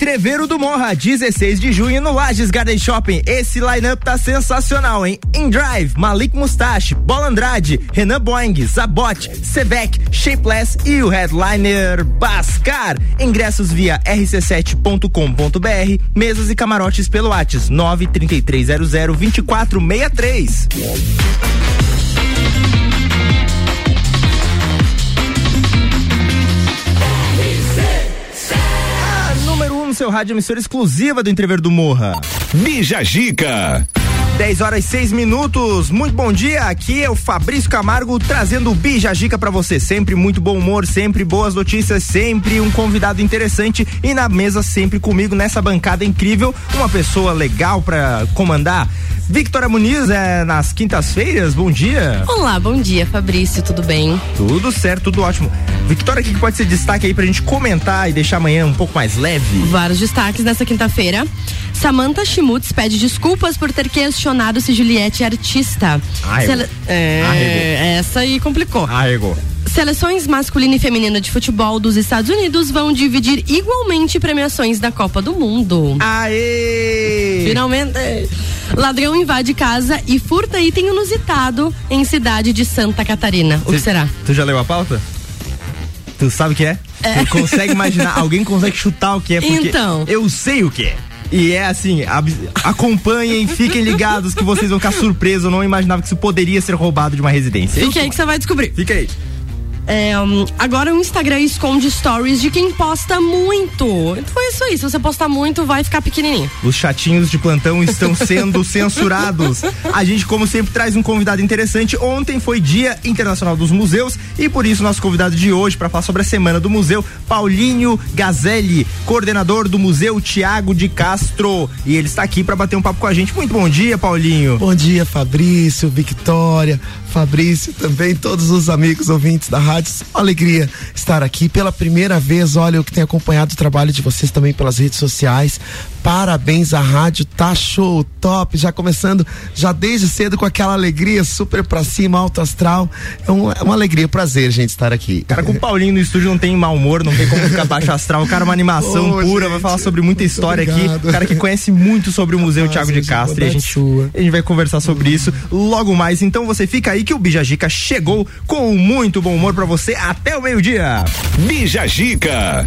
Entreveiro do Morra, 16 de junho no Lages Garden Shopping. Esse lineup tá sensacional, hein? In Drive, Malik Mustache, Bola Andrade, Renan Boing, Zabot, Sevec, Shapeless e o headliner Bascar. Ingressos via rc7.com.br, mesas e camarotes pelo WhatsApp 93300 seu rádio emissora exclusiva do Entrever do Morra. Bija Gica. 10 horas e 6 minutos. Muito bom dia. Aqui é o Fabrício Camargo trazendo o Bija Gica para você. Sempre muito bom humor, sempre boas notícias, sempre um convidado interessante e na mesa sempre comigo nessa bancada incrível, uma pessoa legal para comandar. Victoria Muniz é nas quintas-feiras. Bom dia. Olá, bom dia, Fabrício. Tudo bem? Tudo certo, tudo ótimo. Victoria, o que pode ser destaque aí pra gente comentar e deixar amanhã um pouco mais leve? Vários destaques nessa quinta-feira. Samantha Schmutz pede desculpas por ter questionado se Juliette é artista. Ah, ela... é, essa aí complicou. Arregou. Seleções masculina e feminina de futebol dos Estados Unidos vão dividir igualmente premiações da Copa do Mundo. Aê! Finalmente. Ladrão invade casa e furta item inusitado em cidade de Santa Catarina. O que será? Tu já leu a pauta? Tu sabe o que é? é. Tu consegue imaginar? Alguém consegue chutar o que é? Porque então. eu sei o que é. E é assim, acompanhem, fiquem ligados que vocês vão ficar surpresos. Eu não imaginava que isso poderia ser roubado de uma residência. Fique aí que você vai descobrir. Fica aí. É, agora o Instagram esconde stories de quem posta muito. Então é isso aí. Se você postar muito, vai ficar pequenininho. Os chatinhos de plantão estão sendo censurados. A gente, como sempre, traz um convidado interessante. Ontem foi Dia Internacional dos Museus e por isso nosso convidado de hoje para falar sobre a semana do museu, Paulinho Gazelli, coordenador do Museu Tiago de Castro. E ele está aqui para bater um papo com a gente. Muito bom dia, Paulinho. Bom dia, Fabrício, Victória, Fabrício, também todos os amigos ouvintes da rádio uma alegria estar aqui pela primeira vez. Olha, eu que tenho acompanhado o trabalho de vocês também pelas redes sociais. Parabéns, a rádio tá show, top. Já começando, já desde cedo com aquela alegria super pra cima, alto astral. É, um, é uma alegria, prazer, gente, estar aqui. Cara, com o Paulinho no estúdio não tem mau humor, não tem como ficar baixo astral. O cara é uma animação pura, gente, vai falar sobre muita história obrigado. aqui. O cara que conhece muito sobre o Museu Tiago de Castro. E a gente, a gente vai conversar sobre isso logo mais. Então você fica aí que o Bijajica chegou com muito bom humor pra você até o meio-dia. Bijajica.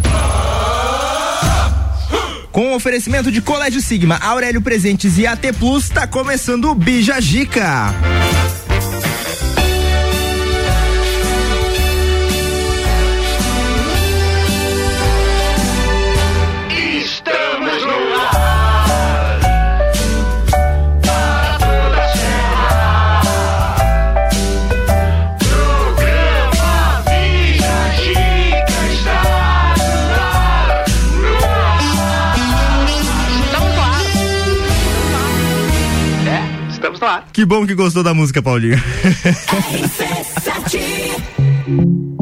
Com oferecimento de Colégio Sigma, Aurélio Presentes e AT Plus, está começando o Que bom que gostou da música, Paulinho. tiempo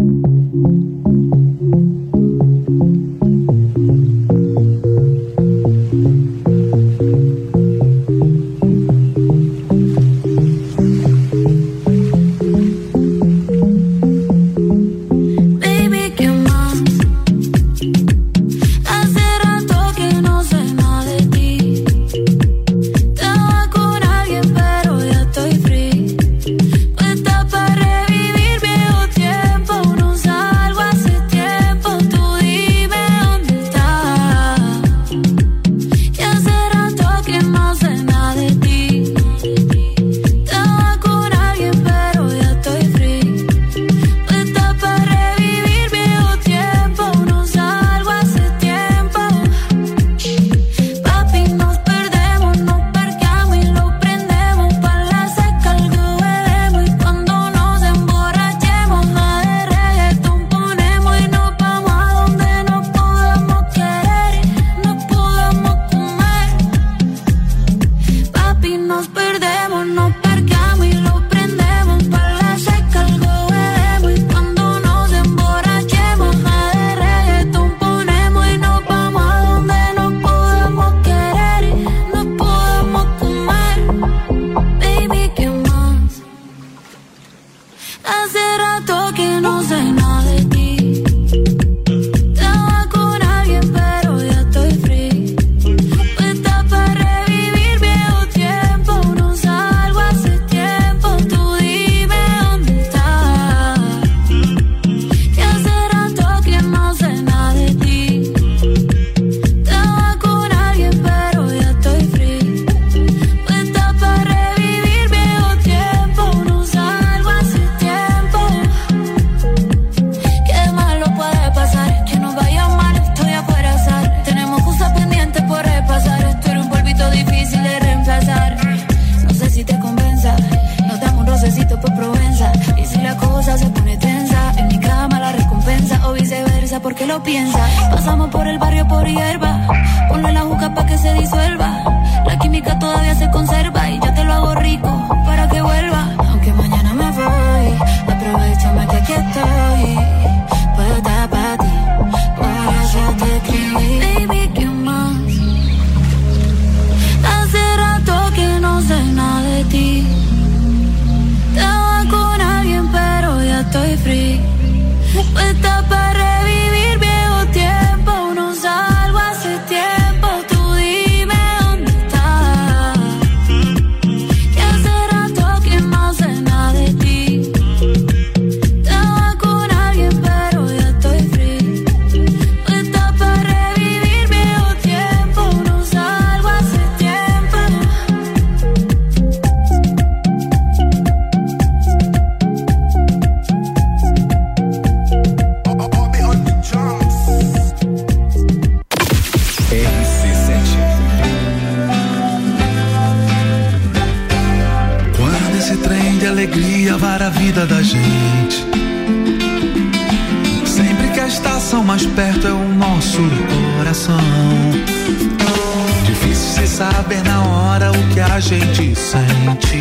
saber na hora o que a gente sente.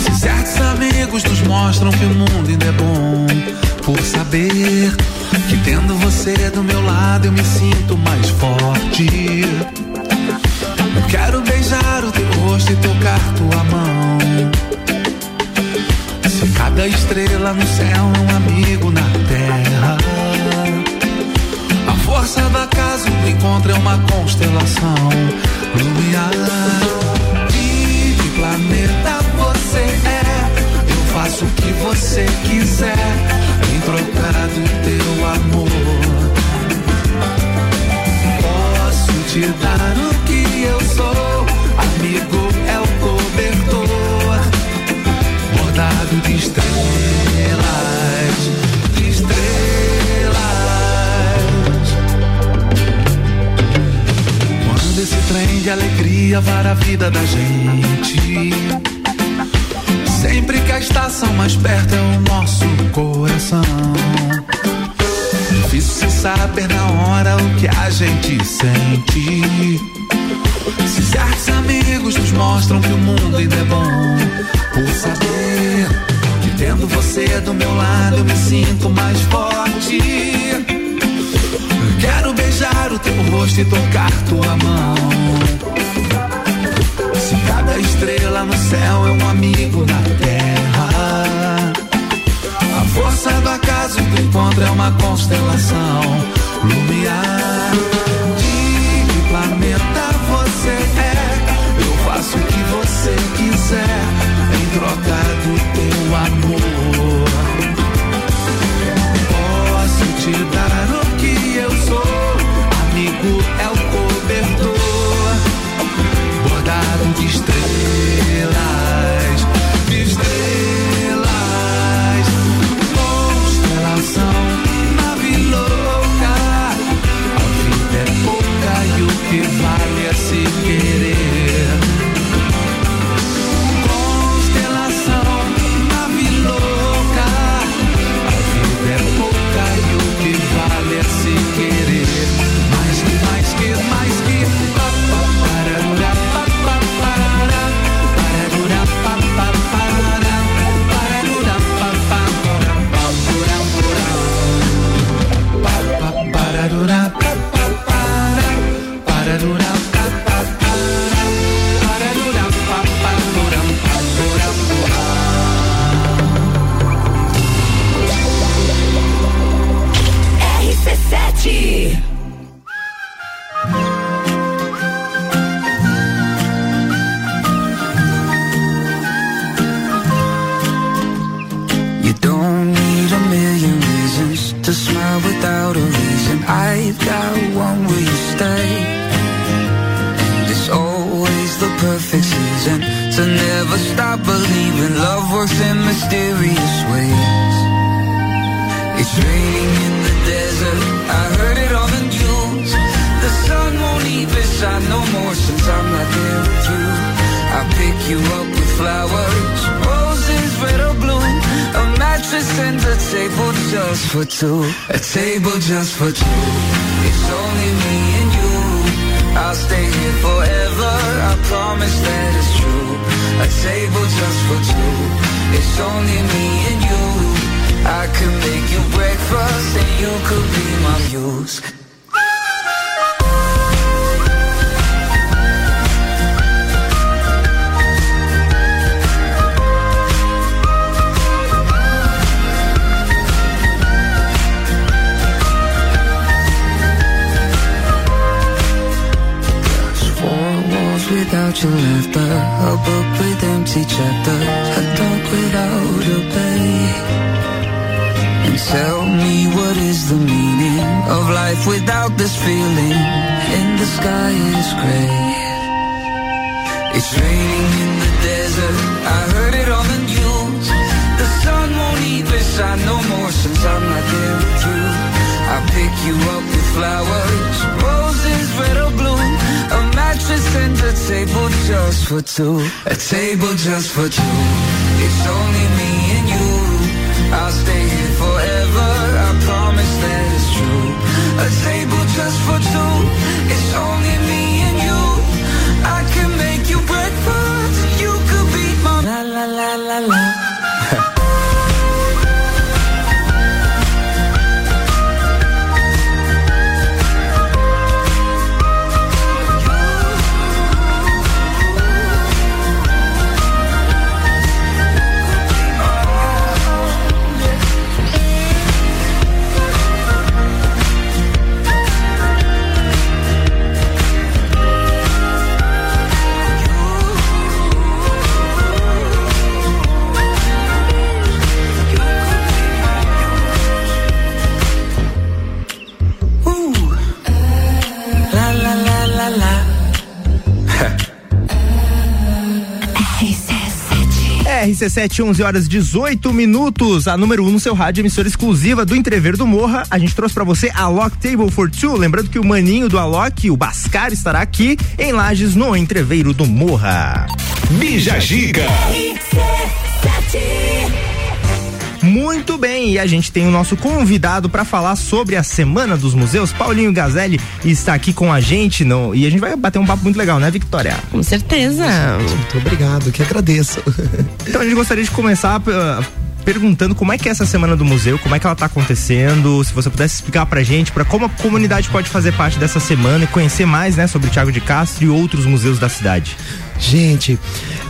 Se certos amigos nos mostram que o mundo ainda é bom. Por saber que tendo você do meu lado eu me sinto mais forte. Eu quero beijar o teu rosto e tocar tua mão. Se cada estrela no céu é um amigo na terra. Força do acaso do encontro é uma constelação. De que planeta você é? Eu faço o que você quiser. Em troca do teu amor. Posso te dar o que eu sou. Amigo é o cobertor. Bordado de estrelas. Trem de alegria vara a vida da gente. Sempre que a estação mais perto é o nosso coração. Difícil saber na hora o que a gente sente. Se certos amigos nos mostram que o mundo ainda é bom. Por saber que tendo você do meu lado eu me sinto mais forte. Beijar o teu rosto e tocar tua mão. Se cada estrela no céu é um amigo na terra. A força do acaso do encontro é uma constelação. Lumiar. Pick you up with flowers, roses red or blue. A mattress and a table just for two. A table just for two. It's only me and you. I'll stay here forever. I promise that it's true. A table just for two. It's only me and you. I could make you breakfast and you could be my muse. Without your laughter A book with empty chapters A dog without a bay And tell me what is the meaning Of life without this feeling? And the sky is gray. It's raining in the desert. I heard it on the news. The sun won't even shine no more Since I'm not there with you I pick you up with flowers Roses, red or blue. A mattress and a table just for two. A table just for two. It's only me and you. I'll stay here forever. I promise that it's true. A table just for two. It's only me RC7, 11 horas 18 minutos. A número 1 um no seu rádio, emissora exclusiva do Entrever do Morra. A gente trouxe pra você a Lock Table for Two. Lembrando que o maninho do Alok, o Bascar, estará aqui em Lages, no Entreveiro do Morra. Bija Giga. Muito bem, e a gente tem o nosso convidado para falar sobre a Semana dos Museus. Paulinho Gazelli está aqui com a gente no, e a gente vai bater um papo muito legal, né, Victoria? Com certeza. Muito obrigado, que agradeço. Então a gente gostaria de começar uh, perguntando como é que é essa semana do museu, como é que ela tá acontecendo, se você pudesse explicar pra gente, para como a comunidade pode fazer parte dessa semana e conhecer mais, né, sobre o Tiago de Castro e outros museus da cidade. Gente,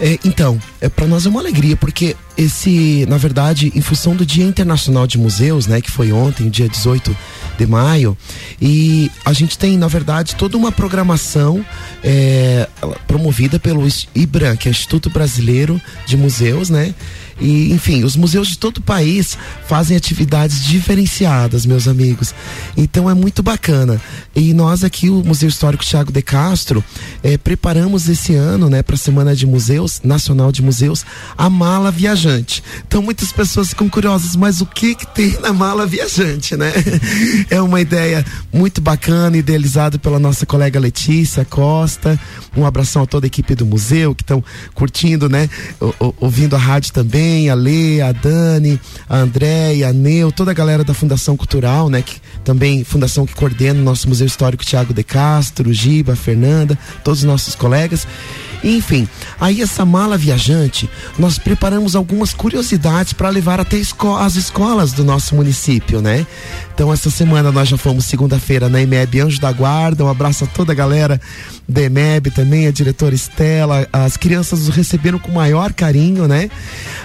é, então, é, para nós é uma alegria, porque esse, na verdade, em função do Dia Internacional de Museus, né, que foi ontem, dia 18 de maio, e a gente tem, na verdade, toda uma programação é, promovida pelo IBRAM, que é Instituto Brasileiro de Museus, né? E, enfim, os museus de todo o país fazem atividades diferenciadas, meus amigos. Então é muito bacana. E nós aqui, o Museu Histórico Tiago de Castro, eh, preparamos esse ano, né, para a Semana de Museus, Nacional de Museus, a mala viajante. Então muitas pessoas ficam curiosas, mas o que que tem na mala viajante, né? É uma ideia muito bacana, idealizada pela nossa colega Letícia Costa. Um abração a toda a equipe do museu que estão curtindo, né? O- o- ouvindo a rádio também, a Lê, a Dani, a Andréia, a Neu, toda a galera da Fundação Cultural, né? Que também fundação que coordena o nosso Museu Histórico Tiago de Castro, Giba, Fernanda, todos os nossos colegas. Enfim, aí essa mala viajante, nós preparamos algumas curiosidades para levar até esco as escolas do nosso município, né? Então essa semana nós já fomos segunda-feira na EMEB Anjo da Guarda, um abraço a toda a galera da EMEB também, a diretora Estela, as crianças nos receberam com maior carinho, né?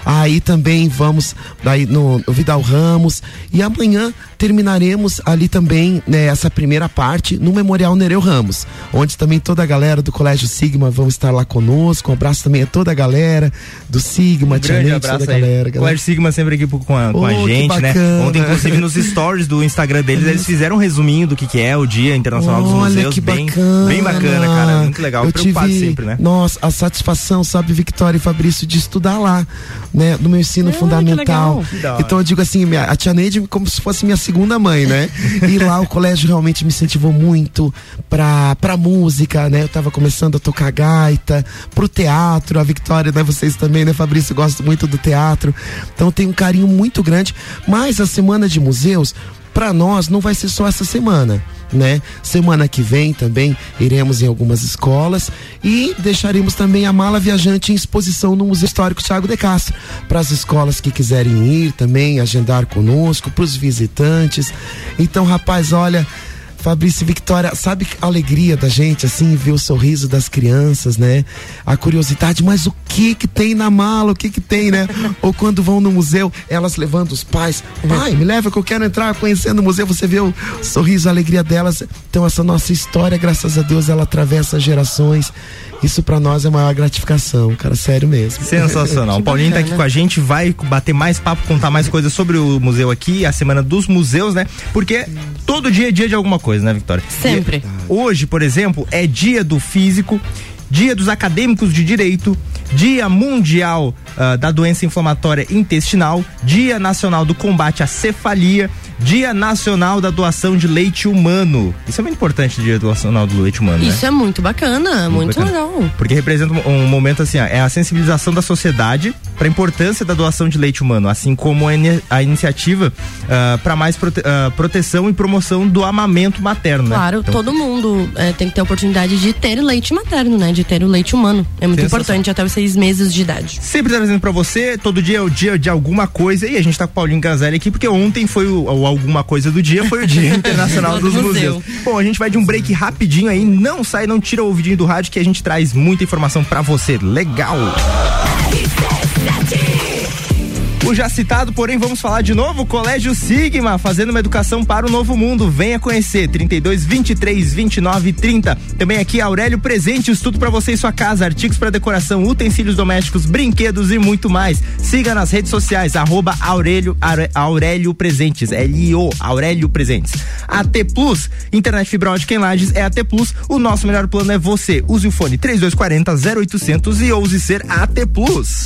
Aí também vamos daí no, no Vidal Ramos e amanhã terminaremos ali também né, essa primeira parte no Memorial Nereu Ramos, onde também toda a galera do Colégio Sigma vão estar lá conosco. Um abraço também a toda a galera do Sigma, Tia grande Neide, toda abraço a aí. galera. O galera. Colégio Sigma sempre aqui com a, com a Oh, que gente, né? Ontem, inclusive, nos stories do Instagram deles, eles fizeram um resuminho do que, que é o Dia Internacional dos Olha Museus. que bem, bacana. bem bacana, cara. Muito legal. Eu Preocupado tive, sempre, né? Nossa, a satisfação, sabe, Victoria e Fabrício, de estudar lá, né? No meu ensino Ah, fundamental. Então eu digo assim, minha, a tia Neide como se fosse minha segunda mãe, né? e lá o colégio realmente me incentivou muito pra, pra música, né? Eu tava começando a tocar gaita poeta, pro teatro, a Victoria, né? Vocês também, né, Fabrício? Gosto muito do teatro. Então tem um carinho muito grande. Mas a semana de museus, para nós, não vai ser só essa semana. Né? Semana que vem também iremos em algumas escolas e deixaremos também a mala viajante em exposição no Museu Histórico Tiago de Castro para as escolas que quiserem ir também agendar conosco, para os visitantes. Então, rapaz, olha, Fabrício e Victoria, sabe a alegria da gente, assim, ver o sorriso das crianças, né? A curiosidade, mas o que que tem na mala, o que que tem, né? Ou quando vão no museu, elas levando os pais, pai, me leva que eu quero entrar conhecendo o museu, você vê o sorriso, a alegria delas. Então essa nossa história, graças a Deus, ela atravessa gerações. Isso para nós é a maior gratificação, cara, sério mesmo. Sensacional. O Paulinho tá aqui com a gente, vai bater mais papo, contar mais coisas sobre o museu aqui, a semana dos museus, né? Porque todo dia é dia de alguma coisa, né, Victoria? Sempre. E hoje, por exemplo, é dia do físico, dia dos acadêmicos de direito, dia mundial ah, da doença inflamatória intestinal, dia nacional do combate à cefalia, dia nacional da doação de leite humano. Isso é muito importante, dia nacional do leite humano, né? Isso é muito bacana, muito, bacana. legal. Porque representa um, um momento assim, ó, é a sensibilização da sociedade para a importância da doação de leite humano, assim como a, ini- a iniciativa para mais prote- ah, proteção e promoção do amamento materno, né? Claro, Então, todo mundo é, tem que ter a oportunidade de ter leite materno, né? De ter o leite humano. É muito importante até os seis meses de idade. Sempre trazendo pra você, todo dia é o dia de alguma coisa e a gente tá com o Paulinho Gazelli aqui porque ontem foi o, o alguma coisa do dia, foi o Dia Internacional Do dos museu. Museus. Bom, a gente vai de um break rapidinho aí, não sai, não tira o ouvidinho do rádio que a gente traz muita informação pra você. Legal! O já citado, porém, vamos falar de novo, Colégio Sigma, fazendo uma educação para o novo mundo. Venha conhecer, 32 23 29 30. Também aqui Aurélio Presentes, tudo para você e sua casa, artigos para decoração, utensílios domésticos, brinquedos e muito mais. Siga nas redes sociais, arroba Aurélio, Aurélio Presentes, L-I-O, Aurélio Presentes. AT Plus, internet fibra ótica em Lages é AT Plus, o nosso melhor plano é você. Use o fone 3240 0800 e ouse ser AT Plus.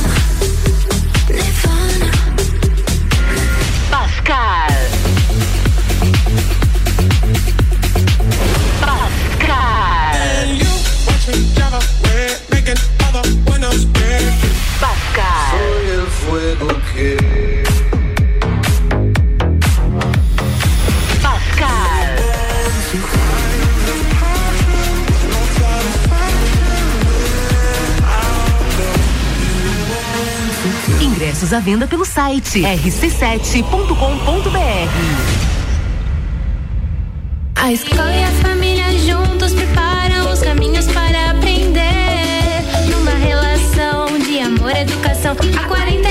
Ingressos à venda pelo site rc7.com.br. A escola e a família juntos preparam os caminhos para aprender. Numa relação de amor e educação. Há 48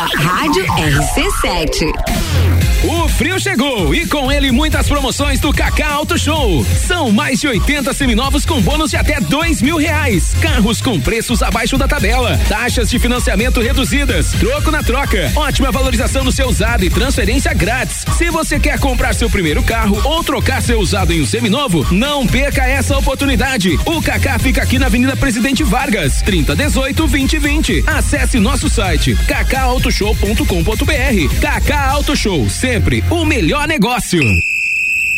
Rádio RC7. O frio chegou e com ele muitas promoções do Kaká Auto Show. São mais de 80 seminovos com bônus de até dois mil reais. Carros com preços abaixo da tabela. Taxas de financiamento reduzidas. Troco na troca. Ótima valorização do seu usado e transferência grátis. Se você quer comprar seu primeiro carro ou trocar seu usado em um seminovo, não perca essa oportunidade. O Kaká fica aqui na Avenida Presidente Vargas, 3018 2020. Acesse nosso site kakautoshow.com.br. Kaká Auto Show, sempre o melhor negócio.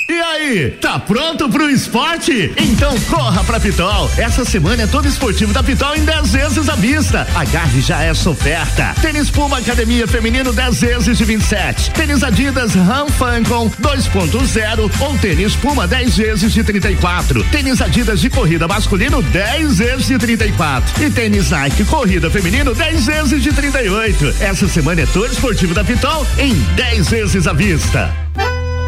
E aí, tá pronto pro esporte? Então corra pra Pitol. Essa semana é todo esportivo da Pitol em 10 vezes à vista. Agarre já essa oferta. Tênis Puma Academia Feminino 10 vezes de 27. Tênis Adidas Ram Fancon 2.0 ou tênis Puma 10 vezes de 34. Tênis Adidas de corrida masculino 10 vezes de 34. E tênis Nike Corrida Feminino 10 vezes de 38. Essa semana é todo esportivo da Pitol em 10 vezes à vista.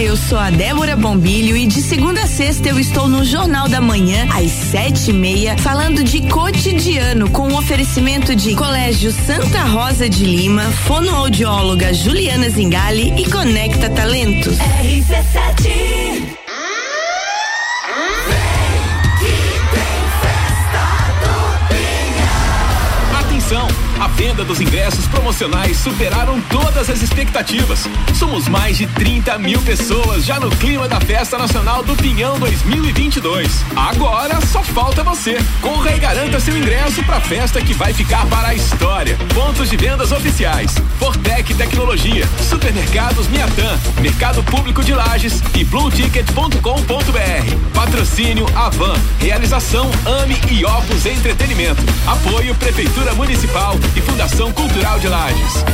Eu sou a Débora Bombilho e de segunda a sexta eu estou no Jornal da Manhã, às sete e meia, falando de cotidiano, com o oferecimento de Colégio Santa Rosa de Lima, fonoaudióloga Juliana Zingali e Conecta Talentos. RC7 A venda dos ingressos promocionais superaram todas as expectativas. Somos mais de 30 mil pessoas já no clima da Festa Nacional do Pinhão 2022. Agora só falta você. Corra e garanta seu ingresso para a festa que vai ficar para a história. Pontos de vendas oficiais: Fortec Tecnologia, Supermercados Miatã, Mercado Público de Lages e BlueTicket.com.br. Patrocínio Avan. Realização Ame e Opus Entretenimento. Apoio Prefeitura Municipal e Fundação Cultural de Lages.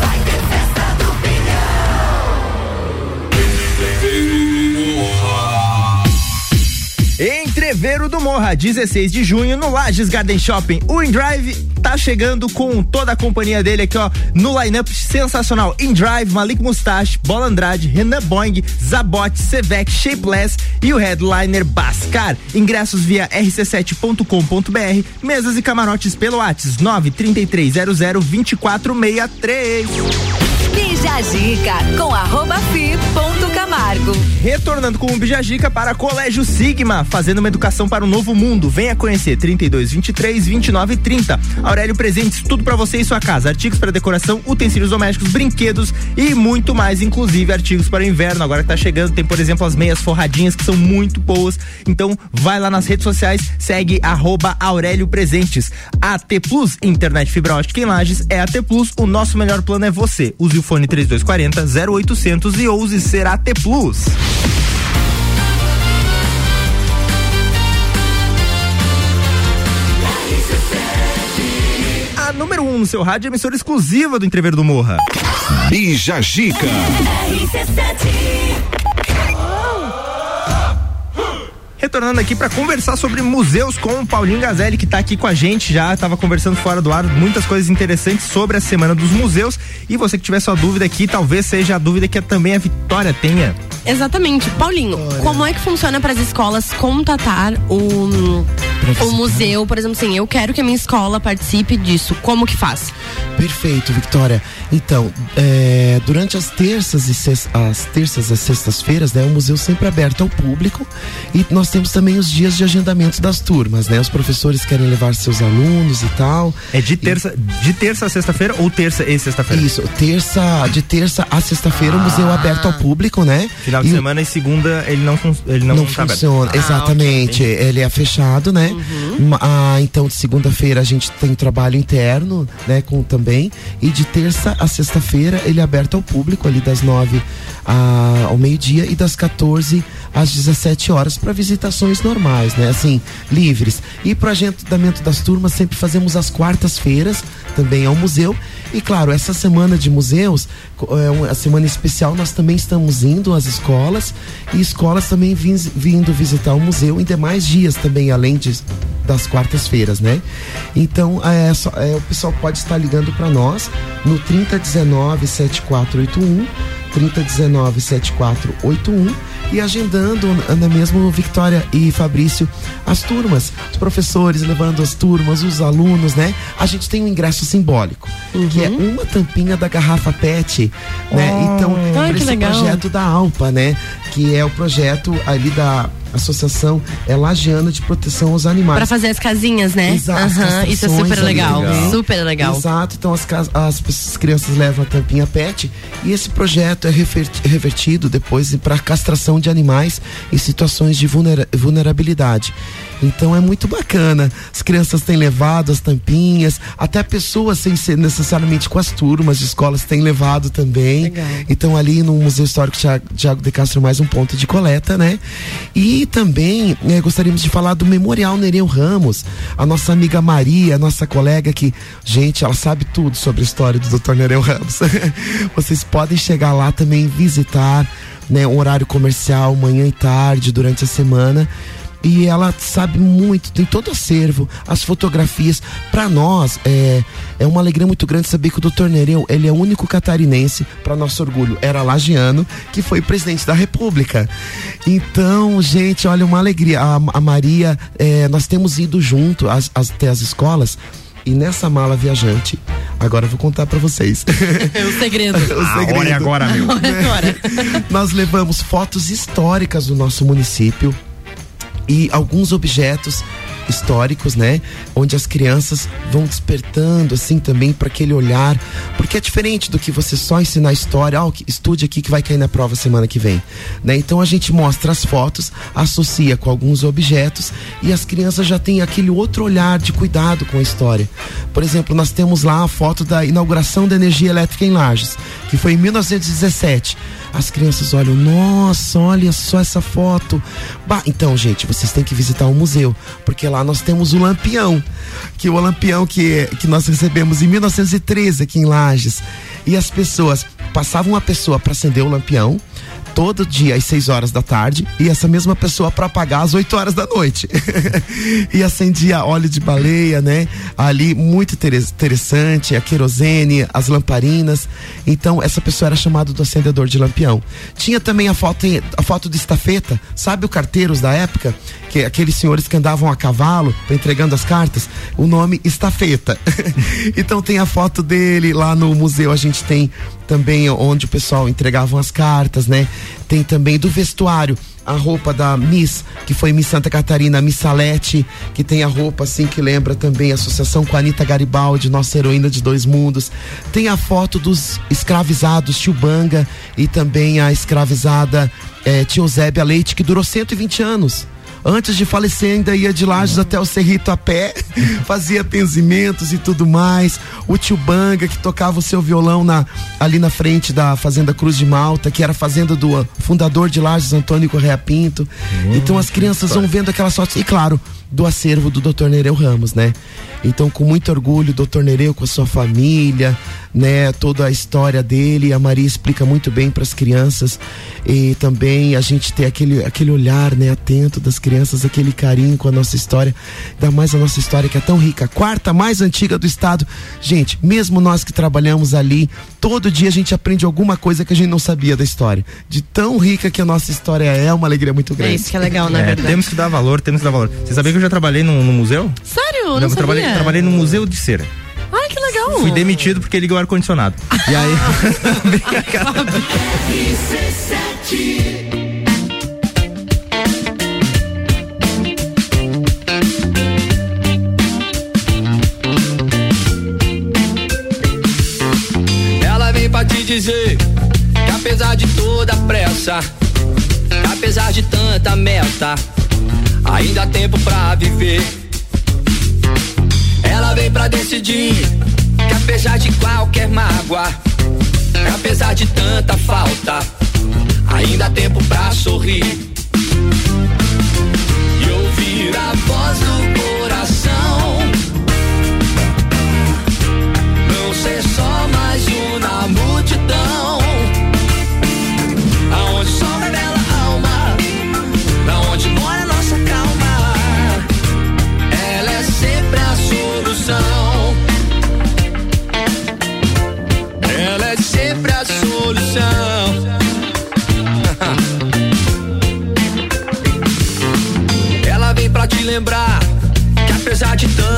Entreveiro do Morra, 16 de junho, no Lages Garden Shopping. O InDrive tá chegando com toda a companhia dele aqui, ó, no line-up sensacional. InDrive, Malik Mustache, Bola Andrade, Renan Boing, Zabot, Sevec, Shapeless e o headliner Bascar. Ingressos via rc7.com.br, mesas e camarotes pelo WhatsApp 93300 2463. Bija Zica com arroba fi Camargo. Retornando com o Bijagica para Colégio Sigma, fazendo uma educação para o novo mundo. Venha conhecer 32 23 29 30. Aurélio Presentes, tudo para você e sua casa. Artigos para decoração, utensílios domésticos, brinquedos e muito mais, inclusive artigos para o inverno. Agora que tá chegando, tem, por exemplo, as meias forradinhas que são muito boas. Então, vai lá nas redes sociais, segue arroba Aurélio Presentes. AT Plus, internet fibra ótica em Lages, é AT Plus. O nosso melhor plano é você. Use o fone 3240 0800 e ouse ser AT Plus. A número 1 um no seu rádio é emissora exclusiva do Entrever do Morra. Bija Gica. Retornando aqui para conversar sobre museus com o Paulinho Gazelli, que tá aqui com a gente já, tava conversando fora do ar, muitas coisas interessantes sobre a Semana dos Museus. E você que tiver sua dúvida aqui, talvez seja a dúvida que também a Vitória tenha. Exatamente. Paulinho, como é que funciona para as escolas contatar o, o museu? Por exemplo, assim, eu quero que a minha escola participe disso. Como que faz? Perfeito, Victoria. Então, é, durante as terças e ses- as terças e sextas-feiras, né, o museu sempre é aberto ao público e nós temos também os dias de agendamento das turmas, né? Os professores querem levar seus alunos e tal. É de terça, de terça a sexta-feira ou terça e sexta-feira? Isso, terça, de terça a sexta-feira o museu é aberto ao público, né? Final de E o- semana e segunda ele não, ele não, não aberto. funciona, Ah, exatamente. Ele é fechado, né? Ma- Ah, então, de segunda-feira a gente tem trabalho interno, né? Com também. E de terça a sexta-feira ele é aberto ao público, ali das nove a- ao meio-dia e das 14 às 17 horas para visitações normais, né? Assim, livres. E para agendamento das turmas sempre fazemos as quartas-feiras também ao museu. E claro, essa semana de museus, é uma semana especial, nós também estamos indo às escolas e escolas também vin- vindo visitar o museu em demais dias também, além de, das quartas-feiras, né? Então, é, só- é, o pessoal pode estar ligando para nós no 3019 7481 3019 7481 e agendando, não é mesmo, Victoria e Fabrício, as turmas, os professores levando as turmas, os alunos, né? A gente tem um ingresso simbólico, que é uma tampinha da garrafa PET, né? Oh. Então, que esse legal. projeto da ALPA, né? Que é o projeto ali da Associação é, Lagiana de Proteção aos Animais. Pra fazer as casinhas, né? Exato, Aham, isso é super legal. também. Super legal. Exato, então as, as as crianças levam a tampinha PET e esse projeto é revertido depois para castração de animais em situações de vulnera- vulnerabilidade. Então é muito bacana. As crianças têm levado as tampinhas, até pessoas sem ser necessariamente com as turmas de escolas têm levado também. Então ali no Museu Histórico Tiago de Castro mais um ponto de coleta, né? E também eh, gostaríamos de falar do Memorial Nereu Ramos, a nossa amiga Maria, nossa colega que, gente, ela sabe tudo sobre a história do Dr. Nereu Ramos. Vocês podem chegar lá também visitar, né, um horário comercial, manhã e tarde, durante a semana. E ela sabe muito, tem todo o acervo, as fotografias. Para nós, é, é uma alegria muito grande saber que o Dr. Nereu, ele é o único catarinense, para nosso orgulho, era lagiano, que foi presidente da República. Então, gente, olha, uma alegria. A, a Maria, é, nós temos ido junto às- às- até as escolas. E nessa mala viajante, agora eu vou contar para vocês. É o segredo. O segredo. meu. Nós levamos fotos históricas do nosso município e alguns objetos históricos, né? Onde as crianças vão despertando assim também para aquele olhar, porque é diferente do que você só ensinar história, ah, estude aqui que vai cair na prova semana que vem, né? Então a gente mostra as fotos, associa com alguns objetos e as crianças já têm aquele outro olhar de cuidado com a história. Por exemplo, nós temos lá a foto da inauguração da energia elétrica em Lages, que foi em 1917. As crianças olham, nossa, olha só essa foto. Bah, então, gente, vocês têm que visitar o museu, porque lá nós temos o Lampião, que o Lampião que, que nós recebemos em 1913 aqui em Lages. E as pessoas passavam uma pessoa para acender o Lampião todo dia às 6 horas da tarde e essa mesma pessoa para apagar às 8 horas da noite. e acendia óleo de baleia, né? Ali muito intere- interessante, a querosene, as lamparinas. Então essa pessoa era chamada do acendedor de lampião. Tinha também a foto a foto de estafeta, sabe o carteiros da época, que aqueles senhores que andavam a cavalo entregando as cartas, o nome estafeta. então tem a foto dele lá no museu, a gente tem também onde o pessoal entregavam as cartas, né? Tem também do vestuário a roupa da Miss, que foi Miss Santa Catarina, Miss Salete, que tem a roupa assim que lembra também a associação com a Anitta Garibaldi, nossa heroína de dois mundos. Tem a foto dos escravizados Tio Banga e também a escravizada eh, Tio Zébia Leite, que durou 120 anos. Antes de falecer, ainda ia de Lages até o Cerrito a pé, fazia benzimentos e tudo mais. O tio Banga, que tocava o seu violão na, ali na frente da Fazenda Cruz de Malta, que era a fazenda do ah, fundador de Lages, Antônio Correia Pinto. então as crianças vão vendo aquelas fotos. E claro, do acervo do Dr. Nereu Ramos, né? Então, com muito orgulho, o Dr. Nereu com a sua família, né? Toda a história dele, a Maria explica muito bem para as crianças e também a gente ter aquele, aquele olhar, né? Atento das crianças, aquele carinho com a nossa história, ainda mais a nossa história que é tão rica, a quarta mais antiga do estado. Gente, mesmo nós que trabalhamos ali, todo dia a gente aprende alguma coisa que a gente não sabia da história. De tão rica que a nossa história é, é uma alegria muito grande. É isso que é legal, na É, verdade. temos que dar valor, temos que dar valor. Você sabia que eu já trabalhei no, no museu? Sério? Eu não trabalhei, sabia. trabalhei no museu de cera. Ai, que legal. Fui demitido porque ligou o ar-condicionado. E aí. Ela vem pra te dizer que apesar de toda a pressa, apesar de tanta meta, ainda há tempo pra viver. Ela vem pra decidir que apesar de qualquer mágoa, apesar de tanta falta, ainda há tempo pra sorrir. E ouvir a voz do coração.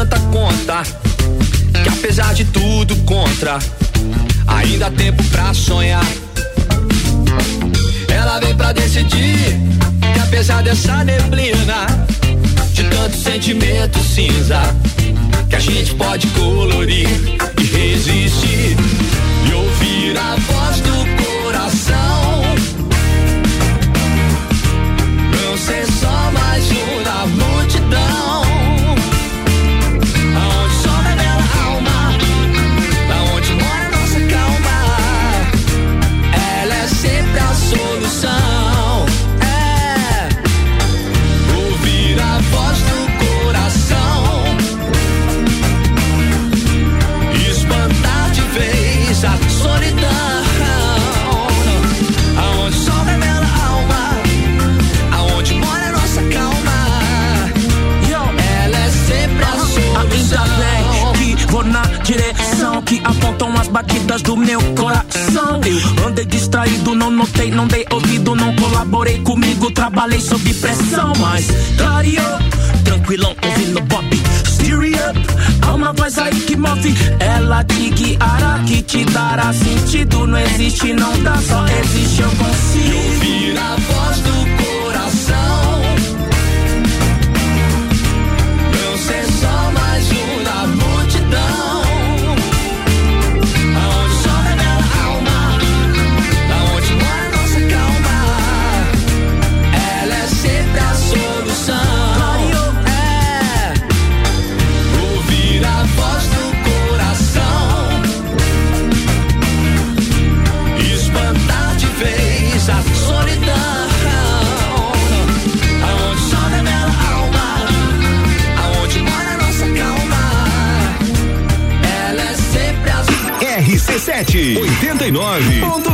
tanta conta. Que apesar de tudo contra, ainda há tempo pra sonhar. Ela vem pra decidir que apesar dessa neblina, de tanto sentimento cinza, que a gente pode colorir e resistir e ouvir a voz do corpo. apontam as batidas do meu coração. Eu andei distraído, não notei, não dei ouvido, não colaborei comigo, trabalhei sob pressão. Mas clareou, tranquilão, ouvindo pop, Steer up, há uma voz aí que move. Ela te guiará, que te dará sentido. Não existe, não dá, só existe, eu consigo. E ouvir a voz do coração 89.9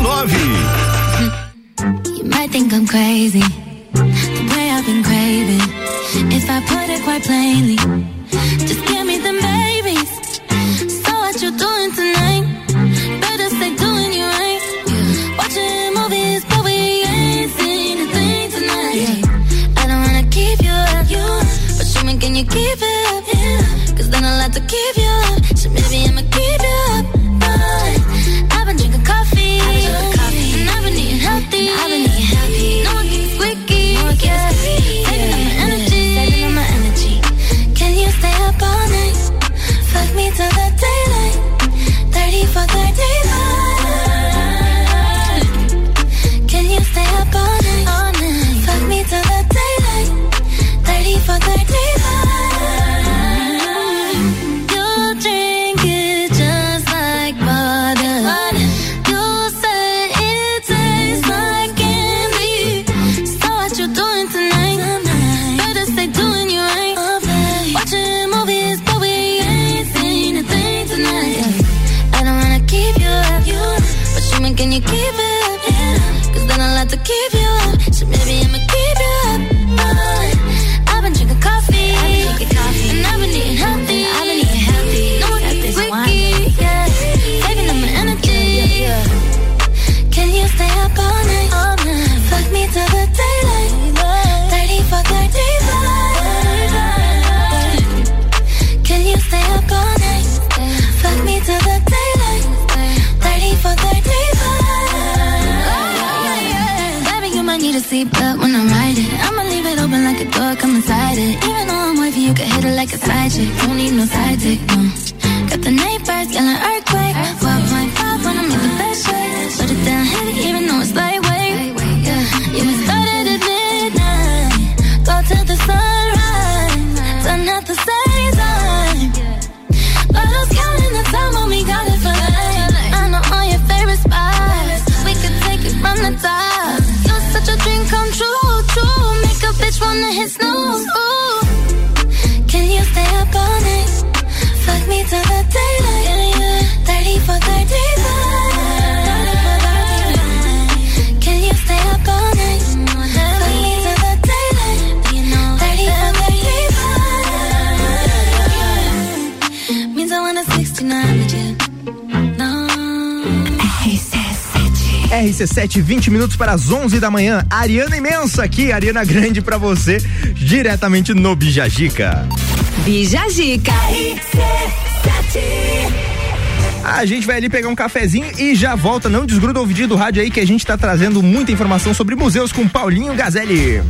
17, 20 minutos para as 11 da manhã. Ariana Imensa aqui, Ariana Grande para você, diretamente no Bijagica. Bijagica. A gente vai ali pegar um cafezinho e já volta. Não desgruda o ouvido do rádio aí que a gente está trazendo muita informação sobre museus com Paulinho Gazelli.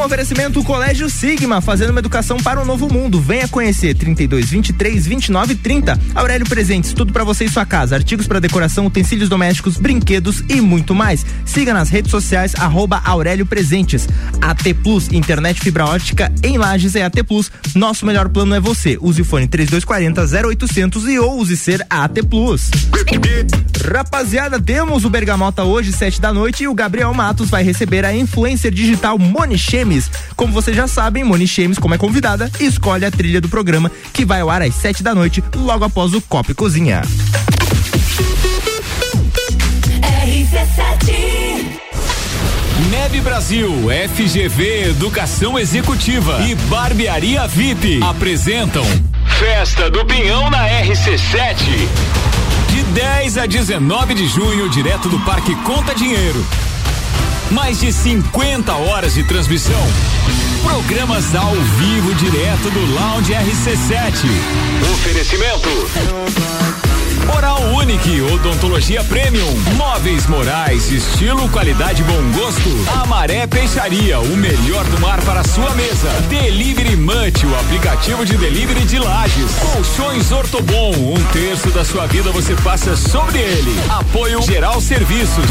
Um oferecimento Colégio Sigma, fazendo uma educação para um novo mundo. Venha conhecer 32 23 29 30. Aurélio Presentes, tudo para você e sua casa. Artigos para decoração, utensílios domésticos, brinquedos e muito mais. Siga nas redes sociais arroba Aurélio Presentes. AT Plus, internet fibra ótica em Lages é AT Plus. Nosso melhor plano é você. Use o fone 3240 0800 e ouse ser AT Plus. Rapaziada, temos o Bergamota hoje, sete da noite, e o Gabriel Matos vai receber a influencer digital Moni Chemes. Como vocês já sabem, Moni Chemes, como é convidada, escolhe a trilha do programa que vai ao ar às sete da noite, logo após o Copa e Cozinha. Neve Brasil, FGV Educação Executiva e Barbearia VIP apresentam Festa do Pinhão na RC7. De 10 a 19 de junho, direto do Parque Conta Dinheiro. Mais de 50 horas de transmissão. Programas ao vivo direto do Lounge RC7. Oferecimento. Oral Unique, odontologia premium, móveis morais, estilo, qualidade, bom gosto. Amaré Peixaria, o melhor do mar para sua mesa. Delivery Munch, o aplicativo de delivery de lajes. Colchões Ortobon, um terço da sua vida você passa sobre ele. Apoio Geral Serviços.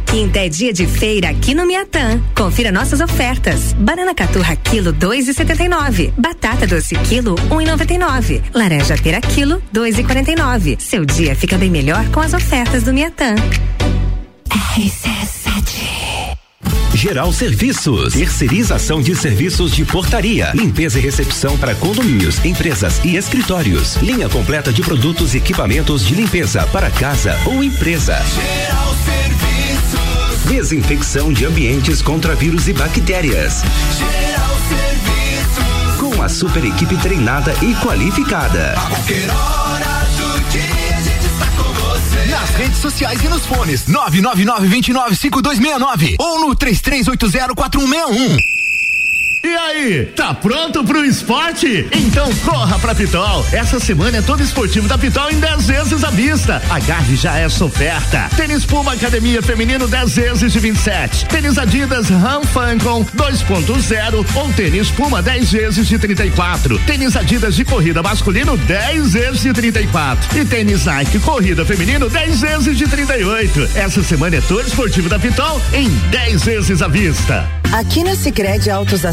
quinta é dia de feira aqui no Miatã. Confira nossas ofertas. Banana caturra quilo 2,79. Batata doce quilo 1,99. Laranja pera quilo 2,49. Seu dia fica bem melhor com as ofertas do Miatã. Geral Serviços, terceirização de serviços de portaria, limpeza e recepção para condomínios, empresas e escritórios. Linha completa de produtos e equipamentos de limpeza para casa ou empresa. Geral Serviços. Desinfecção de ambientes contra vírus e bactérias. Geral Serviços. Com a super equipe treinada e qualificada. A qualquer hora do dia a gente está com você. Nas redes sociais e nos fones 999 29 5269 ou no 33804161. E aí, tá pronto pro esporte? Então corra pra Pitol. Essa semana é todo esportivo da Pitol em 10 vezes à vista. Agarre já essa oferta. Tênis Puma Academia Feminino 10 vezes de 27. Tênis Adidas Ram Fancon 2.0 ou tênis Puma 10 vezes de 34. Tênis Adidas de corrida masculino 10 vezes de 34. E tênis Nike Corrida Feminino 10 vezes de 38. Essa semana é todo esportivo da Pitol em 10 vezes à vista. Aqui na Sicredi Altos da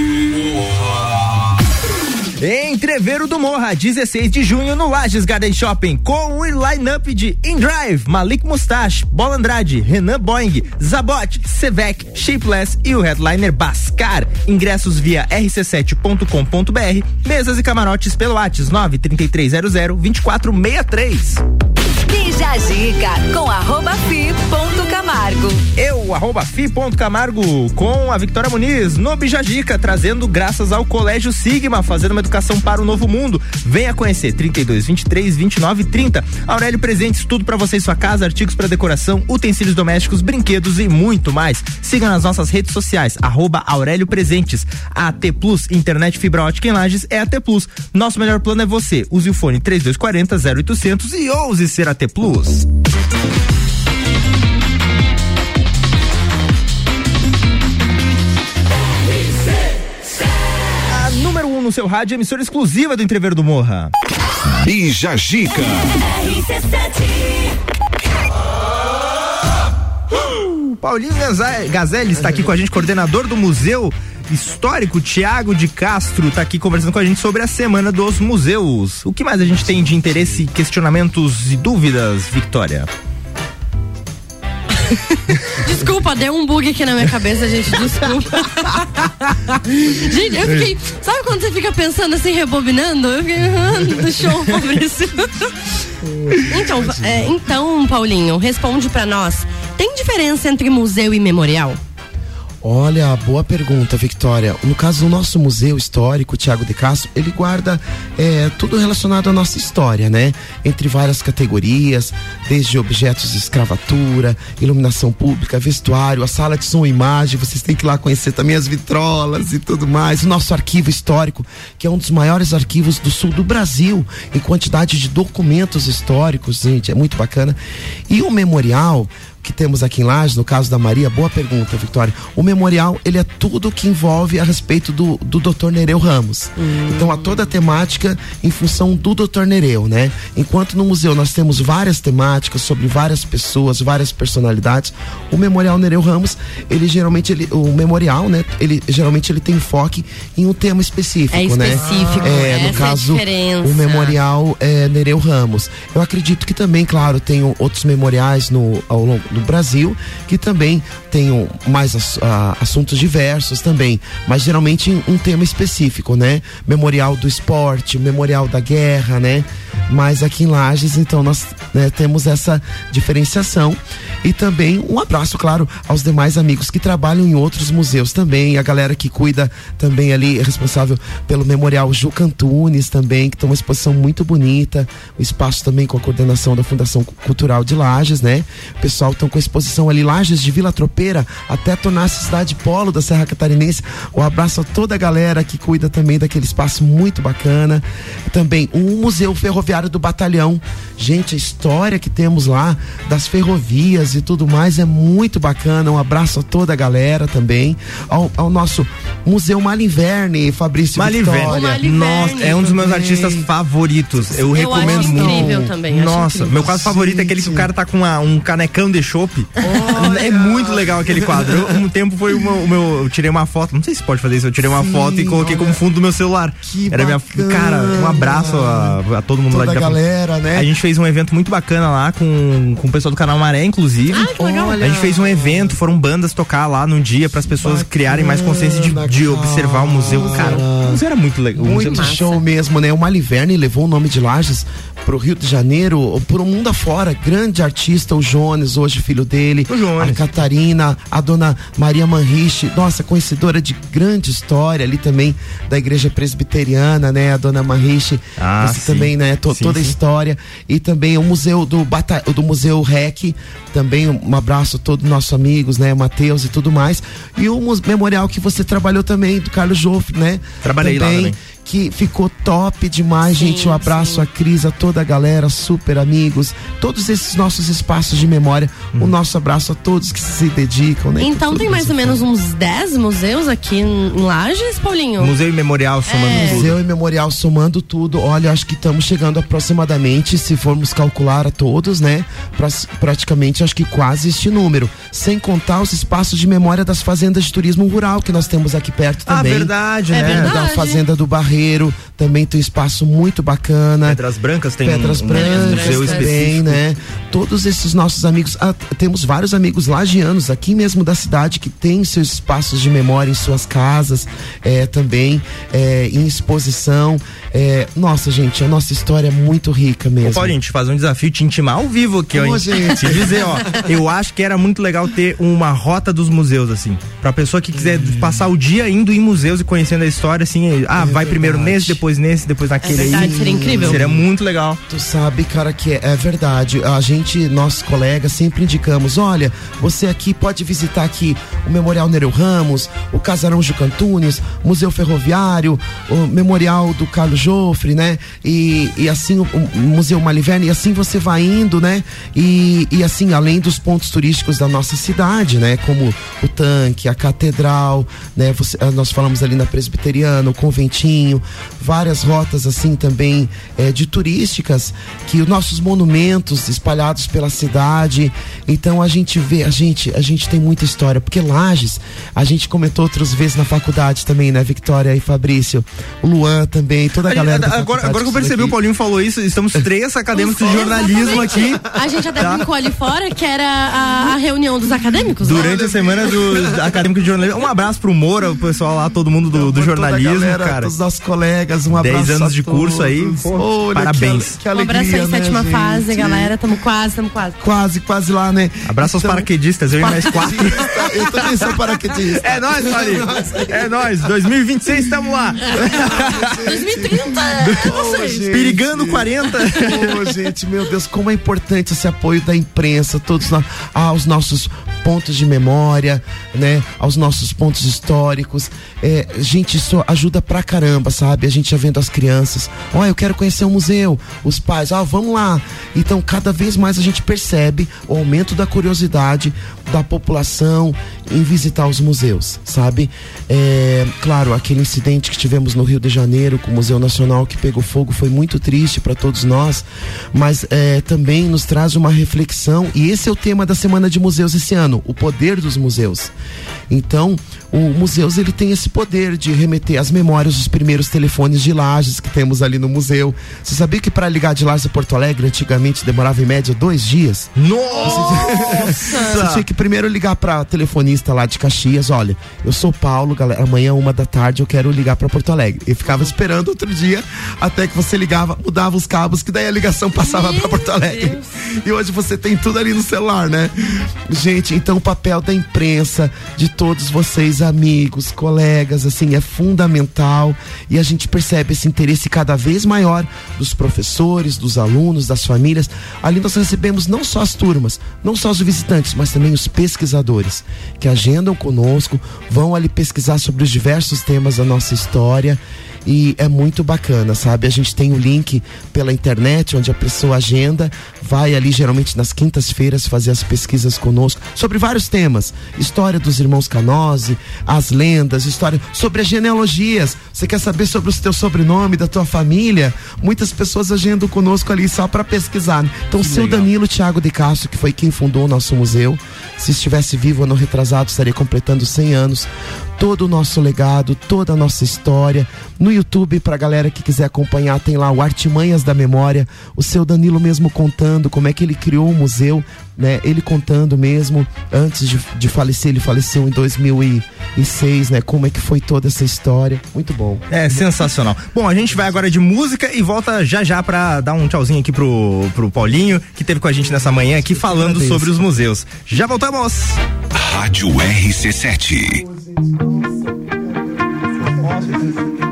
Entreveiro do Morra, 16 de junho no Lages Garden Shopping, com o line-up de In Drive, Malik Mustache, Bola Andrade, Renan Boing, Zabot, Sevec, Shapeless e o headliner Bascar. Ingressos via rc7.com.br, mesas e camarotes pelo WhatsApp 93300 2463. Bija Zica com arroba fi ponto Camargo. Eu, arroba fi.camargo, com a Victoria Muniz, no Bijagica, trazendo graças ao Colégio Sigma, fazendo uma educação para o novo mundo. Venha conhecer 32, 23, 29 e 30. Aurélio Presentes, tudo para você e sua casa, artigos para decoração, utensílios domésticos, brinquedos e muito mais. Siga nas nossas redes sociais, arroba Aurélio Presentes. AT Plus, internet fibra ótica em Lages é AT Plus. Nosso melhor plano é você. Use o fone 3240 0800 e ouse ser AT Plus. No seu rádio, emissora exclusiva do Entrever do Morra. Bija Gica. Paulinho Gazelli está aqui com a gente, coordenador do Museu Histórico. Tiago de Castro está aqui conversando com a gente sobre a Semana dos Museus. O que mais a gente tem de interesse, questionamentos e dúvidas, Victoria? Desculpa, deu um bug aqui na minha cabeça, gente. Desculpa. gente, eu fiquei. Sabe quando você fica pensando assim, rebobinando? Eu fiquei. ah, do show, Fabrício. então, é, então, Paulinho, responde pra nós. Tem diferença entre museu e memorial? Olha, boa pergunta, Victoria. No caso do nosso museu histórico, Tiago de Castro, ele guarda é, tudo relacionado à nossa história, né? Entre várias categorias, desde objetos de escravatura, iluminação pública, vestuário, a sala de som e imagem. Vocês têm que ir lá conhecer também as vitrolas e tudo mais. O nosso arquivo histórico, que é um dos maiores arquivos do sul do Brasil, em quantidade de documentos históricos, gente, é muito bacana. E o memorial que temos aqui em Lages, no caso da Maria, boa pergunta, Vitória. O memorial, ele é tudo que envolve a respeito do, do Dr. Nereu Ramos. Então, há toda a temática em função do Dr. Nereu, né? Enquanto no museu nós temos várias temáticas sobre várias pessoas, várias personalidades, o memorial Nereu Ramos, ele geralmente, ele, o memorial, né? Ele geralmente ele tem enfoque em um tema específico, É né? específico, É, essa é no caso, diferença. o memorial é, Nereu Ramos. Eu acredito que também, claro, tem outros memoriais no, ao longo do Brasil que também tenham mais ass- ah, assuntos diversos também, mas geralmente um tema específico, né? Memorial do esporte, memorial da guerra, né? Mas aqui em Lages, então, nós né, temos essa diferenciação e também um abraço, claro, aos demais amigos que trabalham em outros museus também, a galera que cuida também ali, é responsável pelo Memorial Juca Antunes também, que tem uma exposição muito bonita, o espaço também com a coordenação da Fundação Cultural de Lages, né? O pessoal estão com a exposição ali, Lages de Vila Tropeira, até tornar-se cidade polo da Serra Catarinense. Um abraço a toda a galera que cuida também daquele espaço muito bacana. Também o Museu Ferroviário do Batalhão. Gente, a história que temos lá das ferrovias e tudo mais é muito bacana. Um abraço a toda a galera também. Ao, ao nosso Museu Malinverne, Fabrício Maliverne. Victoria. Nossa, é um dos meus artistas favoritos. Eu, Eu recomendo acho muito. incrível também, acho Nossa, incrível. meu quadro favorito é aquele que o cara tá com uma- um canecão de chopp. é muito legal aquele quadro. Eu, um tempo foi o meu, o meu- Eu tirei uma foto, não sei se pode fazer isso. Eu tirei uma Sim, foto e coloquei como fundo do meu celular. Era minha. bacana. Cara, um abraço a, a todo mundo Toda lá de a galera, né? A gente fez um evento muito bacana lá com, com o pessoal do canal Maré, inclusive. Ah, que legal. A gente fez um evento, foram bandas tocar lá num dia para as pessoas criarem mais consciência de, de observar o museu. Cara, o museu era muito legal. O Muito museu- show mesmo, né? O Maliverne levou o nome de Lages pro Rio de Janeiro, pro mundo afora. Grande artista, o Jones, hoje filho dele. A Catarina, a dona Maria Manriche, nossa, conhecedora de grande história ali também da igreja presbiteriana, né? A dona Manriche, Ah, esse também, né? Sim, toda a sim. história. E também o museu do, Bata do Museu REC, também um abraço a todos os nossos amigos, né? Matheus e tudo mais. E o memorial que você trabalhou também, do Carlos Joffre, né? Trabalhei lá também. Que ficou top demais, Sim, gente. Um abraço a Cris, a toda a galera, super amigos, todos esses nossos espaços de memória. Uhum. O nosso abraço a todos que se dedicam, né? Então tem mais ou menos uns 10 museus aqui em Lages, Paulinho? Museu e Memorial somando É. tudo. Museu e memorial somando tudo, olha, acho que estamos chegando aproximadamente, se formos calcular a todos, né? Praticamente, acho que quase este número. Sem contar os espaços de memória das fazendas de turismo rural que nós temos aqui perto Ah, também. verdade, É né? verdade. Da Fazenda do Barreiro, também tem um espaço muito bacana. Pedras Brancas tem Pedras um, um Brancas museu também, né? Todos esses nossos amigos, ah, temos vários amigos lagianos aqui mesmo da cidade que têm seus espaços de memória em suas casas, é, também é, em exposição. É, nossa, gente, a nossa história é muito rica mesmo. Ô, Paulinho, te fazer um desafio, te intimar ao vivo aqui, ó. Gente. Te dizer, ó, eu acho que era muito legal ter uma rota dos museus, assim. Pra pessoa que quiser passar o dia indo em museus e conhecendo a história, assim, ah, vai primeiro nesse, depois nesse, depois naquele verdade, aí. seria incrível. Seria muito legal. Tu sabe, cara, que é, é verdade. A gente, nossos colegas, sempre indicamos: olha, você aqui pode visitar aqui o Memorial Nereu Ramos, o Casarão Juca Antunes, Museu Ferroviário, o Memorial do Carlos Joffre, né? E, e assim, o, o Museu Maliverne, e assim você vai indo, né? E, e assim, além dos pontos turísticos da nossa cidade, né? Como o tanque, a catedral, né? Você- ah, nós falamos ali na Presbiteriana, o conventinho, várias rotas assim também eh, de turísticas, que os nossos monumentos espalhados pela cidade. Então a gente vê, a gente, a gente tem muita história, porque Lages, a gente comentou outras vezes na faculdade também, né, Victoria e Fabrício, o Luan também, toda a galera. da agora, agora que eu percebi, aqui. o Paulinho falou isso, estamos três acadêmicos de jornalismo aqui. A gente até Tá. brincou ali fora que era a, a reunião dos acadêmicos. né? Durante a semana do acadêmico de jornalismo. Um abraço pro Moura, o pessoal lá, todo mundo do, do jornalismo, galera, cara. Os nossos colegas, um abraço. 10 anos de curso todos. aí, Olha, parabéns. Que, que Um alegria, abraço aí, né, sétima gente? fase, galera. Tamo quase, tamo quase. Quase, quase lá, né? Abraço aos paraquedistas, eu e mais quatro. Eu também sou paraquedista. É nóis, Paulinho. É nóis. 2026, tamo lá. 2030, é vocês. Perigando 40. Ô, gente, meu Deus, como é importante esse apoio da imprensa, todos nós, aos nossos pontos de memória, né? Aos nossos pontos históricos. É, gente, isso ajuda pra caramba, sabe? A gente já vendo as crianças, ó, eu quero conhecer o museu, os pais, ah, vamos lá. Então, cada vez mais a gente percebe o aumento da curiosidade da população em visitar os museus, sabe? É, claro, aquele incidente que tivemos no Rio de Janeiro com o Museu Nacional que pegou fogo foi muito triste para todos nós, mas é, também nos traz uma reflexão e esse é o tema da Semana de Museus esse ano, o poder dos museus. Então, o museus ele tem esse poder de remeter às memórias dos primeiros telefones de lajes que temos ali no museu. Você sabia que para ligar de Lages a Porto Alegre antigamente demorava em média dois dias? Nossa! Você tinha que primeiro ligar pra telefonista lá de Caxias, olha, eu sou Paulo, galera, amanhã uma da tarde eu quero ligar pra Porto Alegre. E ficava esperando outro dia até que você ligava, mudava os cabos, que daí a ligação passava pra Porto Alegre. E hoje você tem tudo ali no celular, né? Gente, então o papel da imprensa, de todos vocês, amigos, colegas, assim, é fundamental e a gente percebe esse interesse cada vez maior dos professores, dos alunos, das famílias. Ali nós recebemos não só as turmas, não só os visitantes, mas também os pesquisadores que agendam conosco, vão ali pesquisar sobre os diversos temas da nossa história. E é muito bacana, sabe? A gente tem o link pela internet, onde a pessoa agenda, vai ali geralmente nas quintas-feiras fazer as pesquisas conosco sobre vários temas. História dos irmãos Canose, as lendas, história sobre as genealogias. Você quer saber sobre o teu sobrenome, da tua família? Muitas pessoas agendam conosco ali só para pesquisar. Então, o seu Danilo Thiago de Castro, que foi quem fundou o nosso museu, se estivesse vivo ano retrasado, estaria completando 100 anos. Todo o nosso legado, toda a nossa história. No YouTube, pra galera que quiser acompanhar, tem lá o Artimanhas da Memória, o seu Danilo mesmo contando como é que ele criou o museu, né? Ele contando mesmo, antes de, de falecer, ele faleceu em 2006, né? Como é que foi toda essa história. Muito bom. É sensacional. Bom, a gente vai agora de música e volta já já pra dar um tchauzinho aqui pro, pro Paulinho, que teve com a gente nessa manhã aqui falando sobre os museus. Já voltamos! Rádio RC7. 谢谢谢谢。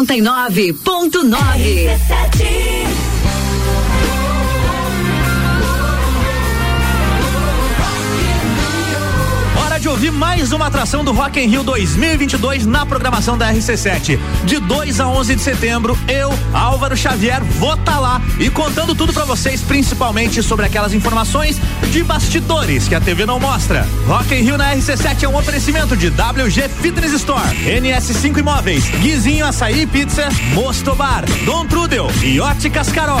99.9. de ouvir mais uma atração do Rock in Rio 2022 na programação da RC7. De 2 a 11 de setembro, eu, Álvaro Xavier, vou estar tá lá e contando tudo para vocês, principalmente sobre aquelas informações de bastidores que a TV não mostra. Rock in Rio na RC7 é um oferecimento de WG Fitness Store, NS5 Imóveis, Guizinho Açaí Pizza, Mosto Bar, Dom Trudel e Óticas Carol.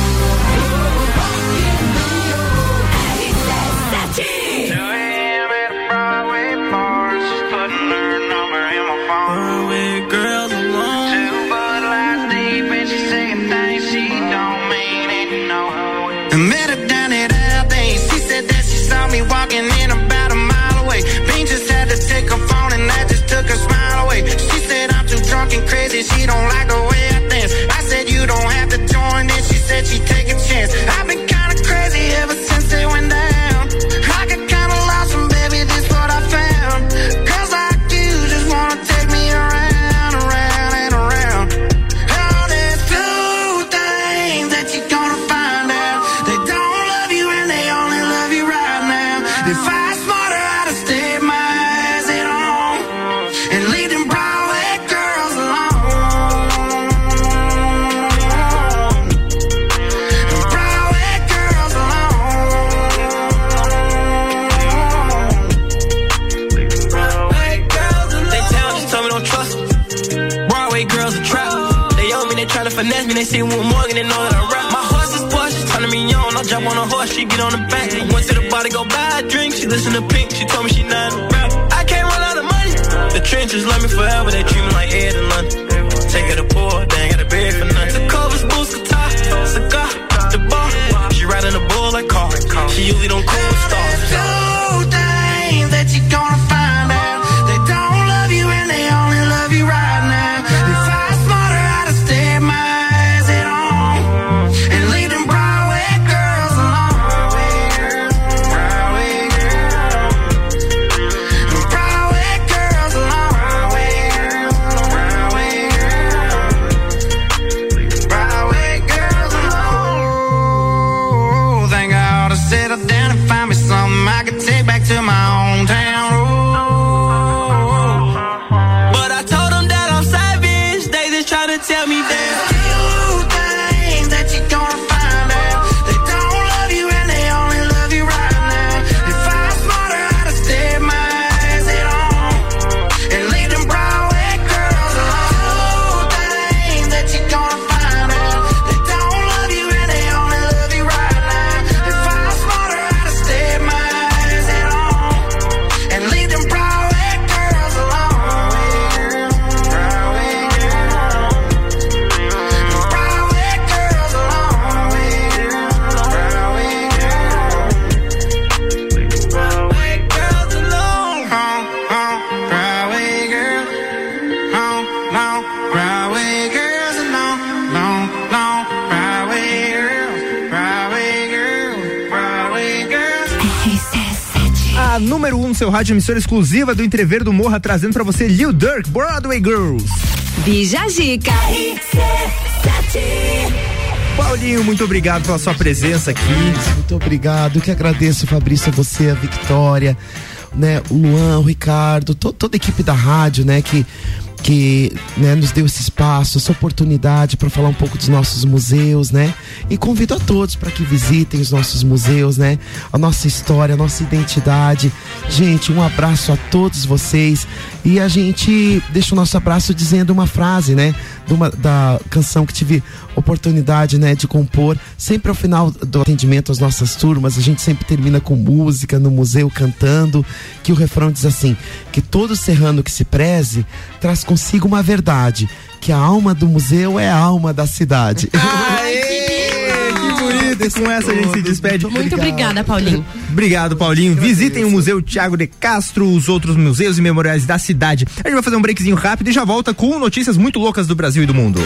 looking crazy. She don't like the way I dance. I said, You don't have to join this. She said, She taking on the back. I went to the bar to go buy a drink. She listen to Pink. She told me she not a rap. I can't run out of money. The trenches love me forever. They treat me like Ed and London. Take her to poor, they ain't got a bed for nothing. The covers, boots, guitar, cigar, the bar. She riding a bull like car. She usually don't cool stars. Rádio, emissora exclusiva do Entrever do Morra, trazendo pra você Lil Durk, Broadway Girls. Bija Zica. Paulinho, muito obrigado pela sua presença aqui. Muito obrigado, eu que agradeço, Fabrício, a você, a Victória, né, o Luan, o Ricardo, to- toda a equipe da rádio, né, que que né, nos deu esse espaço, essa oportunidade para falar um pouco dos nossos museus, né? E convido a todos para que visitem os nossos museus, né? A nossa história, a nossa identidade. Gente, um abraço a todos vocês e a gente deixa o nosso abraço dizendo uma frase, né? Uma- da canção que tive oportunidade, né, de compor. Sempre ao final do atendimento às nossas turmas, a gente sempre termina com música no museu cantando, que o refrão diz assim: que todo serrano que se preze traz consigo uma verdade, que a alma do museu é a alma da cidade. Que e com essa a gente se despede. Muito obrigada, Paulinho. Obrigado, Paulinho. Visitem o Museu Tiago de Castro, os outros museus e memoriais da cidade. A gente vai fazer um breakzinho rápido e já volta com notícias muito loucas do Brasil e do mundo.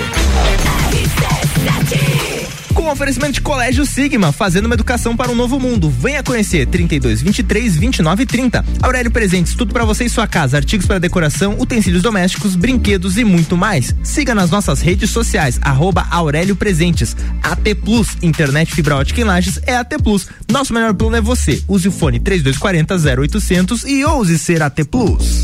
Com oferecimento de Colégio Sigma, fazendo uma educação para um novo mundo. Venha conhecer 32 23 29 30. Aurélio Presentes, tudo para você e sua casa, artigos para decoração, utensílios domésticos, brinquedos e muito mais. Siga nas nossas redes sociais, arroba Aurélio Presentes. AT Plus, internet fibra ótica em Lages é AT Plus. Nosso melhor plano é você. Use o fone 3240 0800 e ouse ser AT Plus.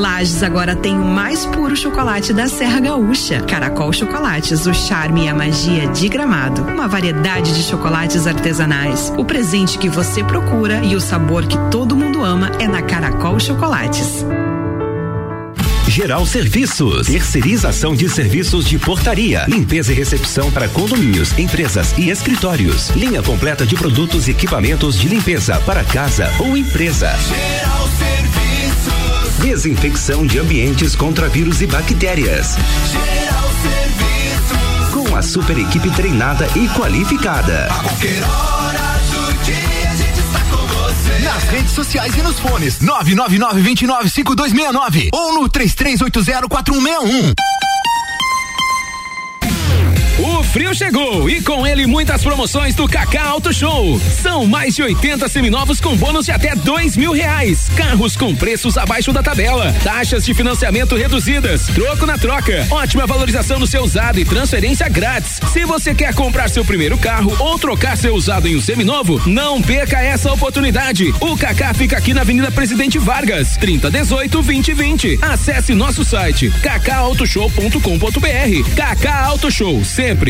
Lages agora tem o mais puro chocolate da Serra Gaúcha. Caracol Chocolates, o charme e a magia de Gramado. Uma variedade de chocolates artesanais. O presente que você procura e o sabor que todo mundo ama é na Caracol Chocolates. Geral Serviços, terceirização de serviços de portaria, limpeza e recepção para condomínios, empresas e escritórios. Linha completa de produtos e equipamentos de limpeza para casa ou empresa. Desinfecção de ambientes contra vírus e bactérias. Com a super equipe treinada e qualificada. Nas redes sociais e nos fones. 999-295269 ou no 33804161. O frio chegou e com ele muitas promoções do Kaká Auto Show. São mais de 80 seminovos com bônus de até dois mil reais. Carros com preços abaixo da tabela. Taxas de financiamento reduzidas. Troco na troca. Ótima valorização no seu usado e transferência grátis. Se você quer comprar seu primeiro carro ou trocar seu usado em um seminovo, não perca essa oportunidade. O Kaká fica aqui na Avenida Presidente Vargas, 3018 2020. Acesse nosso site kakautoshow.com.br. Kaká Auto Show, sempre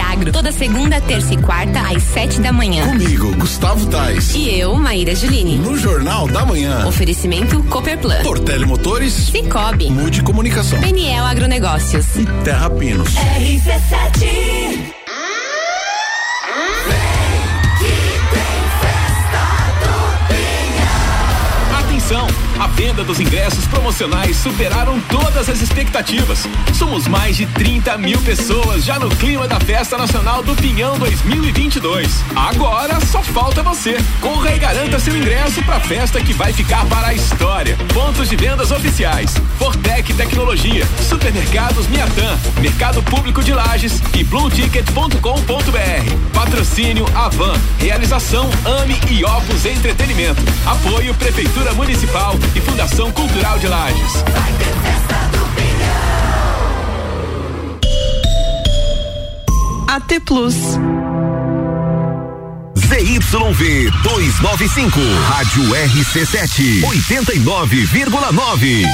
Agro, toda segunda, terça e quarta, às sete da manhã. Comigo, Gustavo Tais. E eu, Maíra Juline. No Jornal da Manhã. Oferecimento Cooperplan. Portele Motores. Cicobi. Mude Comunicação. Peniel Agronegócios. E Terra Pinos. RC7 Atenção. A venda dos ingressos promocionais superaram todas as expectativas. Somos mais de 30 mil pessoas já no clima da Festa Nacional do Pinhão 2022. Agora só falta você. Corra e garanta seu ingresso para a festa que vai ficar para a história. Pontos de vendas oficiais: Fortec Tecnologia, Supermercados Miatã, Mercado Público de Lages e BlueTicket.com.br. Patrocínio Avan. Realização Ame e Opus Entretenimento. Apoio Prefeitura Municipal e Fundação Cultural de Lages. AT Plus. ZYV 295, Rádio RC7, 89,9.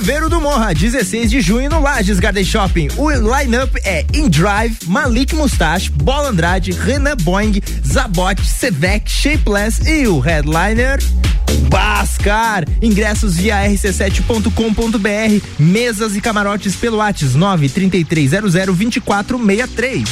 Entreveiro do Morra, 16 de junho no Lages Garden Shopping. O line-up é In Drive, Malik Mustache, Bola Andrade, Renan Boing, Zabot, Sevec, Shapeless e o headliner Bascar. Ingressos via rc7.com.br, mesas e camarotes pelo WhatsApp 93300 2463.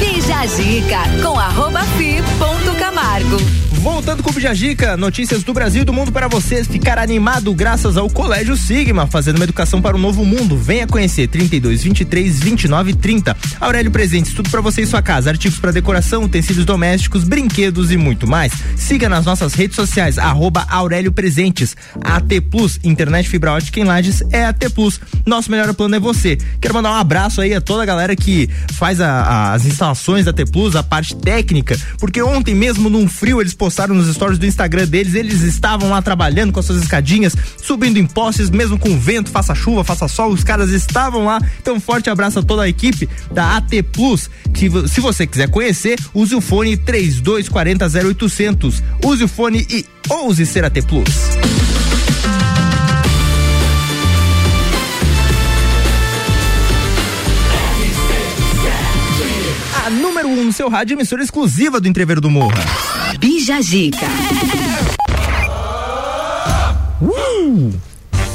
Bija a dica com arroba fi ponto Camargo. Voltando com o Bijagica, notícias do Brasil e do mundo para você ficar animado graças ao Colégio Sigma, fazendo uma educação para o novo mundo. Venha conhecer 32 23 29 30. Aurélio Presentes, tudo para você e sua casa, artigos para decoração, utensílios domésticos, brinquedos e muito mais. Siga nas nossas redes sociais arroba Aurélio Presentes. AT Plus, internet fibra ótica em Lages é AT Plus. Nosso melhor plano é você. Quero mandar um abraço aí a toda a galera que faz a- a- as instalações da AT Plus, a parte técnica, porque ontem mesmo num frio eles postaram nos stories do Instagram deles, eles estavam lá trabalhando com as suas escadinhas, subindo em postes, mesmo com vento, faça chuva, faça sol, os caras estavam lá. Então, forte abraço a toda a equipe da AT Plus. Que, se você quiser conhecer, use o fone 3240 0800. Use o fone e ouse ser AT Plus. Número 1 um no seu rádio, emissora exclusiva do Entreveiro do Morra. Bija Gica. Uh!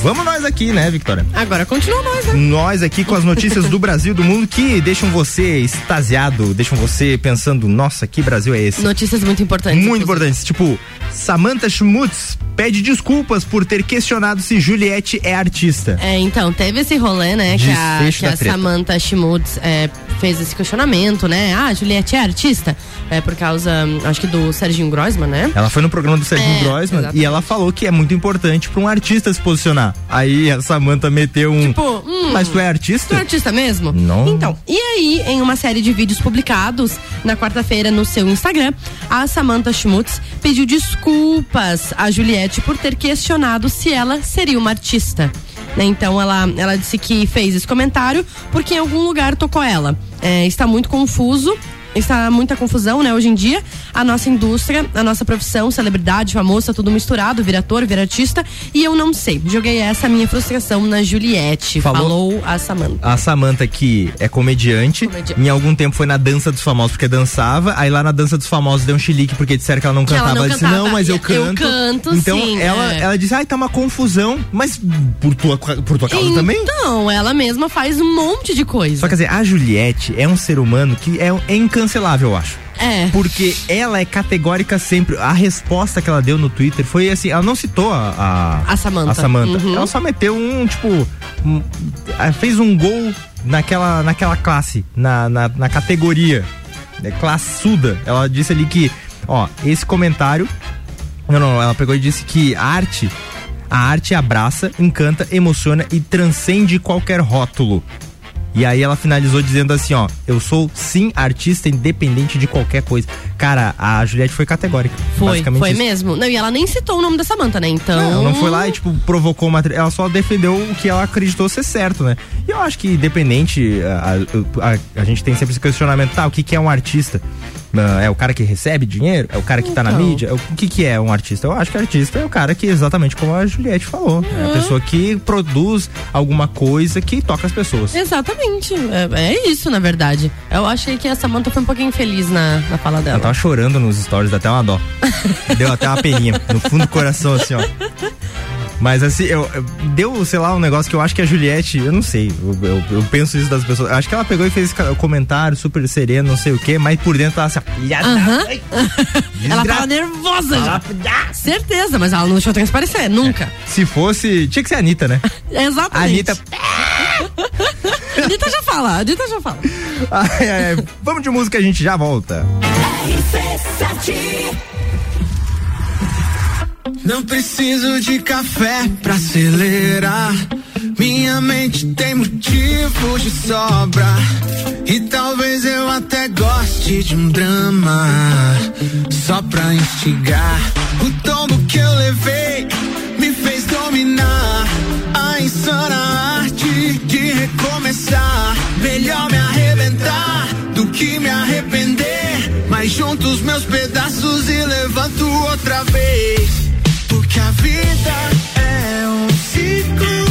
Vamos nós aqui, né, Victoria? Agora continua nós, né? Nós aqui com as notícias do Brasil e do mundo que deixam você extasiado, deixam você pensando, nossa, que Brasil é esse? Notícias muito importantes. Muito importantes. Tipo, Samantha Schmutz pede desculpas por ter questionado se Juliette é artista. É, então, teve esse rolê, né? Que a, que da a treta. Samantha Schmutz é, fez esse questionamento, né? Ah, Juliette é artista? É por causa, acho que do Serginho Groisman, né? Ela foi no programa do Serginho É, Groisman exatamente. e ela falou que é muito importante pra um artista se posicionar. Aí a Samantha meteu um. Tipo, hum, Mas tu é artista? Tu é artista mesmo? Não. Então, e aí, em uma série de vídeos publicados na quarta-feira no seu Instagram, a Samantha Schmutz pediu desculpas a Juliette por ter questionado se ela seria uma artista. Né, Então ela, ela disse que fez esse comentário porque em algum lugar tocou ela. É, está muito confuso. Está muita confusão, né? Hoje em dia, a nossa indústria, a nossa profissão, celebridade, famosa, tudo misturado, vira ator, vira artista. E eu não sei. Joguei essa minha frustração na Juliette. Falou- Falou a Samantha. A Samantha, que é comediante, em algum tempo foi na dança dos famosos porque dançava, aí lá na dança dos famosos deu um chilique porque disseram que ela não Que ela cantava. não ela disse, cantava. não, mas eu Eu canto. canto, então sim, ela, é. ela disse, ai, tá uma confusão, mas por tua, por tua causa também? Então, ela mesma faz um monte de coisa. Só quer dizer, a Juliette é um ser humano que é, é incancelável, eu acho. É. Porque ela é categórica sempre. A resposta que ela deu no Twitter foi assim: ela não citou a. A Samantha. A Samantha. Uhum. Ela só meteu um, tipo. um- fez um gol naquela, naquela classe, na, na, na categoria. É, classuda. Ela disse ali que, ó, esse comentário. Não, não, ela pegou e disse que a arte. A arte abraça, encanta, emociona e transcende qualquer rótulo. E aí ela finalizou dizendo assim, ó, eu sou sim artista independente de qualquer coisa. Cara, a Juliette foi categórica. Foi, basicamente foi isso. mesmo. Não, e ela nem citou o nome da Samantha, né? Então. Não, não foi lá e, tipo, provocou uma. Ela só defendeu o que ela acreditou ser certo, né? E eu acho que, independente, a, a- a- a gente tem sempre esse questionamento, tá? O que, que é um artista? É o cara que recebe dinheiro? É o cara que tá na Então. mídia? É O que, que é um artista? Eu acho que artista é o cara que, exatamente como a Juliette falou, é a pessoa que produz alguma coisa que toca as pessoas. Exatamente. É, é isso, na verdade. Eu achei que a Samantha foi um pouquinho feliz na, na fala Ela dela. tava chorando nos stories, dá até uma dó. Deu até uma peninha no fundo do coração, assim, ó. Mas assim, eu, eu- deu, sei lá, um negócio que eu acho que a Juliette, eu não sei, eu, eu- eu penso isso das pessoas. Acho que ela pegou e fez comentário super sereno, não sei o quê, mas por dentro ela assim, ó, filha da Aham. mãe. ela tava nervosa Ela- já. Certeza, mas ela não deixou transparecer, nunca. Se fosse, tinha que ser a Anitta, né? Exatamente. A Anitta. A Anitta já fala, a Anitta já fala. Ai, ai, ai. Vamos de música, a gente já volta. Não preciso de café pra acelerar. Minha mente tem motivos de sobra. E talvez eu até goste de um drama. Só pra instigar. O tombo que eu levei me fez dominar. A insana arte de recomeçar. Melhor me arrebentar do que me arrepender. Mas junto os meus pedaços e levanto outra vez. Porque a vida é um ciclo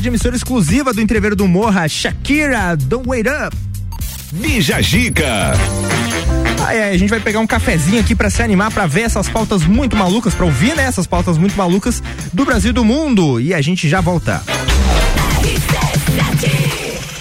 rádio, emissora exclusiva do Entreveiro do Morra, Shakira, Don't Wait Up. Bija Gica. Ai, ai, a gente vai pegar um cafezinho aqui pra se animar, pra ver essas pautas muito malucas, pra ouvir, né, essas pautas muito malucas do Brasil e do mundo. E a gente já volta.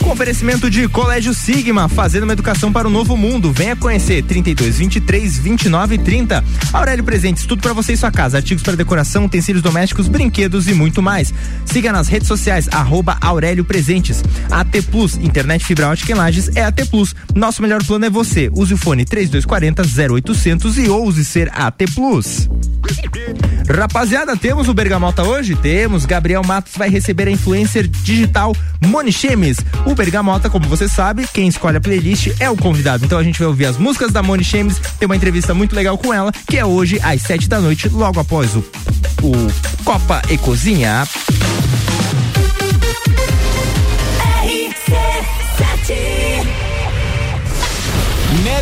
Com oferecimento de Colégio Sigma, fazendo uma educação para o novo mundo. Venha conhecer 32 23 29 30. Aurélio Presentes, tudo para você e sua casa, artigos para decoração, utensílios domésticos, brinquedos e muito mais. Siga nas redes sociais arroba Aurélio Presentes. AT Plus, internet fibra ótica em é AT Plus. Nosso melhor plano é você. Use o fone 3240 0800 e ouse ser AT Plus. Rapaziada, temos o Bergamota hoje? Temos. Gabriel Matos vai receber a influencer digital Moni Chemes. O Bergamota, como você sabe, quem escolhe a playlist é o convidado. Então a gente vai ouvir as músicas da Moni Chemes, tem uma entrevista muito legal com ela, que é hoje às sete da noite, logo após o, o Copa e Cozinha.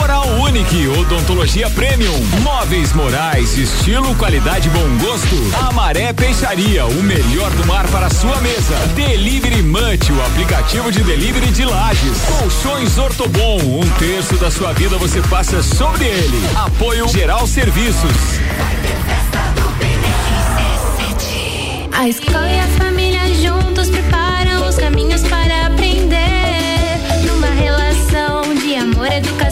Oral Unique, odontologia premium, móveis morais, estilo, qualidade, bom gosto. Amaré Peixaria, o melhor do mar para sua mesa. Delivery Munch, o aplicativo de delivery de lajes. Colchões Ortobon, um terço da sua vida você passa sobre ele. Apoio Geral Serviços. A escola e a família juntos preparam os caminhos para aprender. Numa relação de amor educação,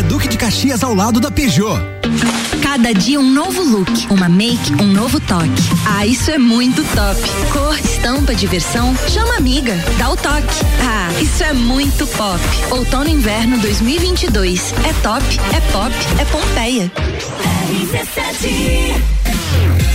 Avenida Duque de Caxias, ao lado da Peugeot. Cada dia um novo look, uma make, um novo toque. Ah, isso é muito top. Cor, estampa, diversão, chama amiga, dá o toque. Ah, isso é muito pop. Outono inverno 2022. É top, é pop, é Pompeia.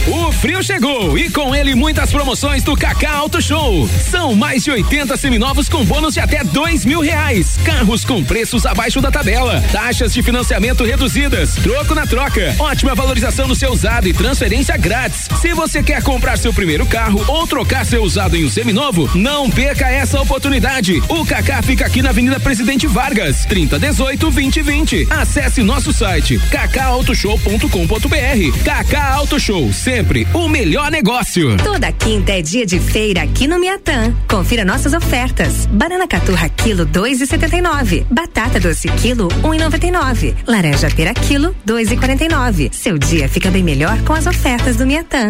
O frio chegou e com ele muitas promoções do Kaká Auto Show. São mais de 80 seminovos com bônus de até dois mil reais. Carros com preços abaixo da tabela. Taxas de financiamento reduzidas. Troco na troca. Ótima valorização do seu usado e transferência grátis. Se você quer comprar seu primeiro carro ou trocar seu usado em um seminovo, não perca essa oportunidade. O Kaká fica aqui na Avenida Presidente Vargas, 3018 2020. Acesse nosso site kakautoshow.com.br. Kaká Auto Show, sempre o melhor negócio. Toda quinta é dia de feira aqui no Miatã. Confira nossas ofertas. Banana caturra quilo dois e setenta e nove. Batata doce quilo um e noventa e nove. Laranja pera quilo dois e quarenta e nove. Seu dia fica bem melhor com as ofertas do Miatã.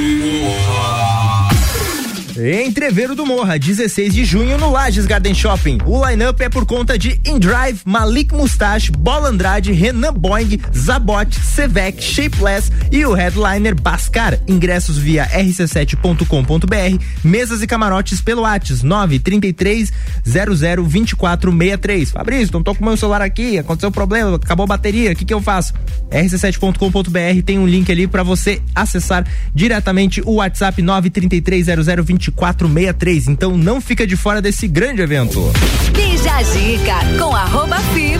Entreveiro do Morra, 16 de junho no Lages Garden Shopping. O line-up é por conta de Indrive, Malik Mustache, Bola Andrade, Renan Boing, Zabot, Sevec, Shapeless e o headliner Bascar. Ingressos via rc7.com.br, mesas e camarotes pelo Whats 933 00 2463. Fabrício, não tô com meu celular aqui, aconteceu um problema, acabou a bateria, o que que eu faço? rc7.com.br tem um link ali para você acessar diretamente o WhatsApp 933 00 2463. Então não fica de fora desse grande evento. Bija a dica com arroba fi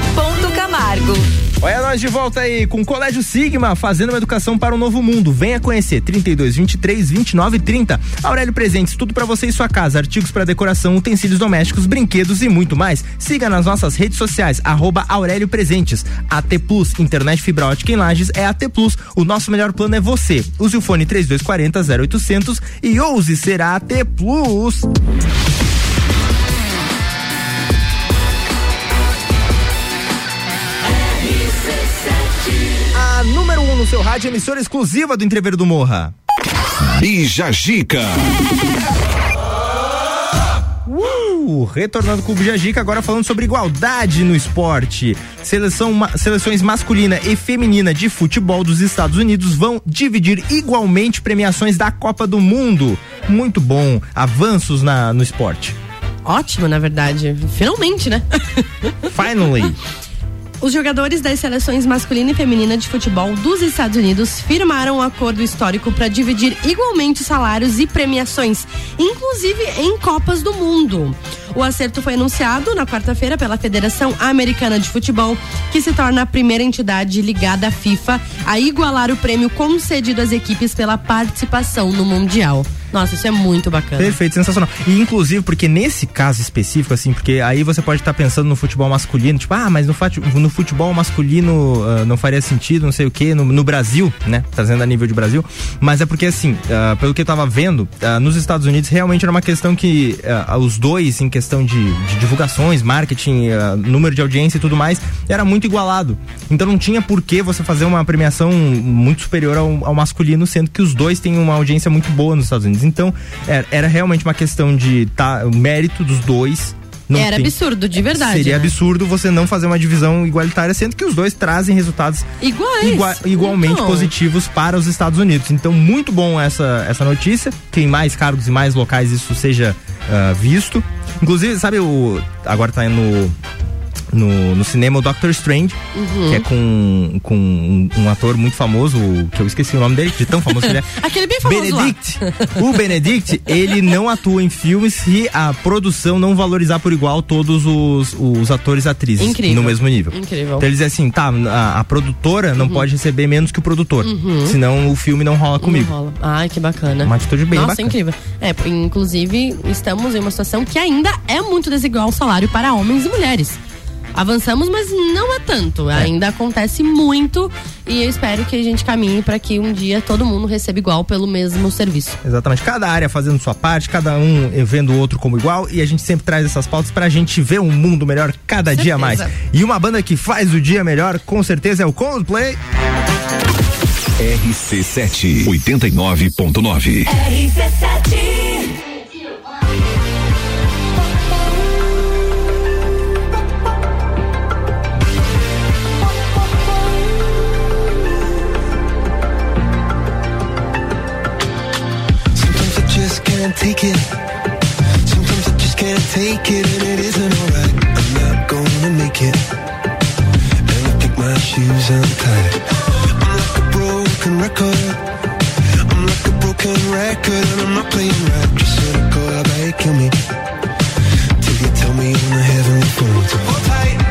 Camargo. Olha nós de volta aí com o Colégio Sigma, fazendo uma educação para um novo mundo. Venha conhecer 32 23 29 30. Aurélio Presentes, tudo para você e sua casa, artigos para decoração, utensílios domésticos, brinquedos e muito mais. Siga nas nossas redes sociais arroba Aurélio Presentes. AT Plus, internet fibra ótica em Lages é AT Plus. O nosso melhor plano é você. Use o fone 3240 0800 e ouse ser AT Plus. No seu rádio, emissora exclusiva do Entreveiro do Morra. Bija Gica. Uh, retornando com o Bijajica, agora falando sobre igualdade no esporte. Seleção, ma- seleções masculina e feminina de futebol dos Estados Unidos vão dividir igualmente premiações da Copa do Mundo. Muito bom. Avanços na, no esporte. Ótimo, na verdade. Finalmente, né? Finally. Os jogadores das seleções masculina e feminina de futebol dos Estados Unidos firmaram um acordo histórico para dividir igualmente salários e premiações, inclusive em Copas do Mundo. O acerto foi anunciado na quarta-feira pela Federação Americana de Futebol, que se torna a primeira entidade ligada à FIFA a igualar o prêmio concedido às equipes pela participação no Mundial. Nossa, isso é muito bacana. Perfeito, sensacional. E inclusive, porque nesse caso específico, assim, porque aí você pode estar pensando no futebol masculino, tipo, ah, mas no, no futebol masculino ah, não faria sentido, não sei o quê, no, no Brasil, né? Trazendo a nível de Brasil. Mas é porque, assim, ah, pelo que eu tava vendo, ah, nos Estados Unidos realmente era uma questão que os dois, em questão de, de divulgações, marketing, ah, número de audiência e tudo mais, era muito igualado. Então não tinha por que você fazer uma premiação muito superior ao, ao masculino, sendo que os dois têm uma audiência muito boa nos Estados Unidos. Então, era, era realmente uma questão de tá, mérito dos dois. Não Era tem- absurdo, de verdade. Seria né? absurdo você não fazer uma divisão igualitária, sendo que os dois trazem resultados Iguais. igua- igualmente Então. positivos para os Estados Unidos. Então, muito bom essa, essa notícia. Que em mais cargos e mais locais isso seja ah, visto. Inclusive, sabe o. Agora tá no. No, no cinema o Doctor Strange, Uhum. que é com, com um, um ator muito famoso, que eu esqueci o nome dele, de tão famoso que ele é. Aquele bem famoso lá. Benedict. O Benedict, ele não atua em filmes se a produção não valorizar por igual todos os, os atores e atrizes Incrível. no mesmo nível. Incrível. Então eles dizem assim, tá, a, a produtora não pode receber menos que o produtor. Uhum. Senão o filme não rola comigo. Não rola. Ai, que bacana. Uma atitude bem Nossa, bacana. incrível. É, inclusive, estamos em uma situação que ainda é muito desigual o salário para homens e mulheres avançamos, mas não há tanto. É. Ainda acontece muito e eu espero que a gente caminhe para que um dia todo mundo receba igual pelo mesmo serviço. Exatamente. Cada área fazendo sua parte, cada um vendo o outro como igual e a gente sempre traz essas pautas para a gente ver um mundo melhor cada dia mais. E uma banda que faz o dia melhor, com certeza, é o Coldplay. RC7 89.9 RC7 can't take it. Sometimes I just can't take it, and it isn't alright. I'm not gonna make it. And I pick my shoes untied. I'm like a broken record. I'm like a broken record, and I'm not playing right. Just cynical, how about you kill me? Till you tell me on the heavenly phone. Hold tight.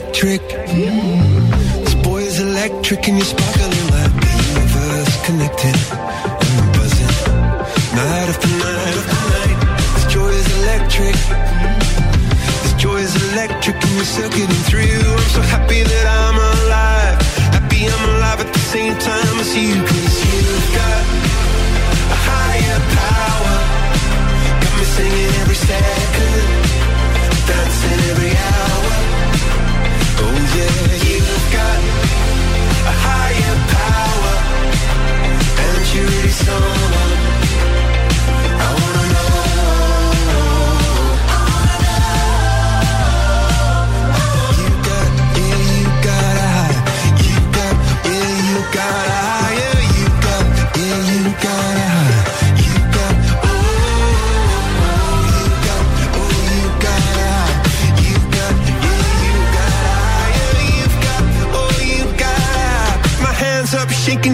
electric. Mm. This boy is electric, and you're sparkling like the universe connected. And I'm buzzing night after night after night. This joy is electric. This joy is electric, and you're circuiting through. I'm so happy that I'm alive. Happy I'm alive at the same time as you, cause you've got a higher power. Got me singing every second, dancing every hour. Oh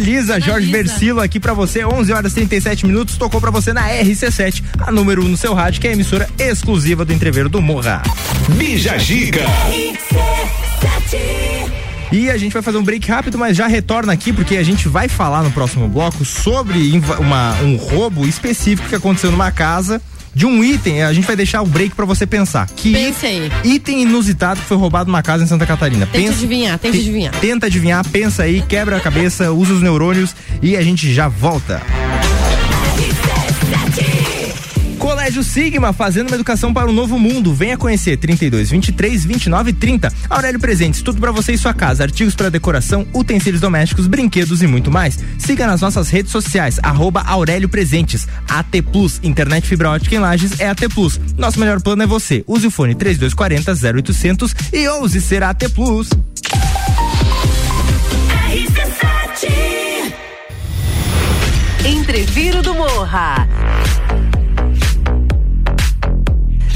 Lisa, Jorge Versilo aqui pra você, 11 horas e 37 minutos, tocou pra você na RC7, a número 1 um no seu rádio, que é a emissora exclusiva do Entreveiro do Morra. Bija Giga. E a gente vai fazer um break rápido, mas já retorna aqui porque a gente vai falar no próximo bloco sobre uma- um roubo específico que aconteceu numa casa. De um item, a gente vai deixar o break pra você pensar. Que Pense aí. item inusitado que foi roubado numa casa em Santa Catarina. Tente adivinhar, tente te- adivinhar. Tenta adivinhar, pensa aí, quebra a cabeça, usa os neurônios e a gente já volta. Colégio Sigma, fazendo uma educação para o novo mundo. Venha conhecer 32 23 29 30. Aurélio Presentes, tudo para você e sua casa, artigos para decoração, utensílios domésticos, brinquedos e muito mais. Siga nas nossas redes sociais, arroba Aurélio Presentes. AT Plus, internet fibra ótica em Lages é AT Plus. Nosso melhor plano é você. Use o fone 3240 0800 e ouse ser AT Plus. Entreviro do Morra.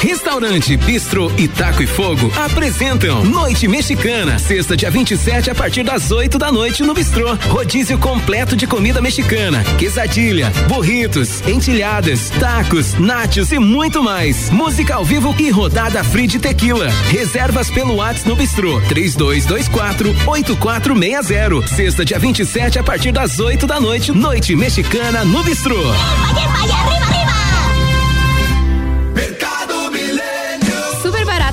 Restaurante Bistro e Taco e Fogo apresentam Noite Mexicana, sexta dia 27 a partir das 8 da noite no Bistrô. Rodízio completo de comida mexicana, quesadilha, burritos, entilhadas, tacos, nachos e muito mais. Música ao vivo e rodada free de tequila. Reservas pelo WhatsApp no Bistrô 3224 8460. Sexta dia 27 a partir das 8 da noite. Noite Mexicana no Bistrô. Super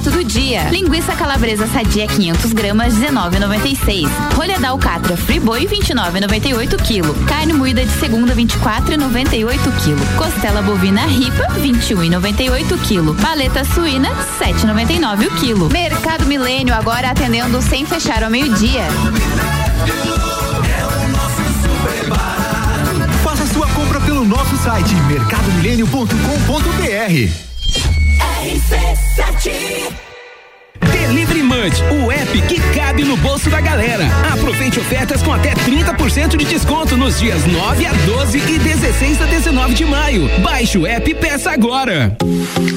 barato do dia. Linguiça calabresa sadia 500 gramas 19,96. Rolha da alcatra friboi 29,98 kg. Carne moída de segunda 24,98 kg. Costela bovina ripa 21,98 kg. Paleta suína 7,99 o quilo. Mercado Milênio agora atendendo sem fechar ao meio-dia. Faça sua compra pelo nosso site mercadomilênio.com.br. RC7 Delivery Munch, o app que cabe no bolso da galera. Aproveite ofertas com até 30% de desconto nos dias 9 a 12 e 16 a 19 de maio. Baixe o app e peça agora.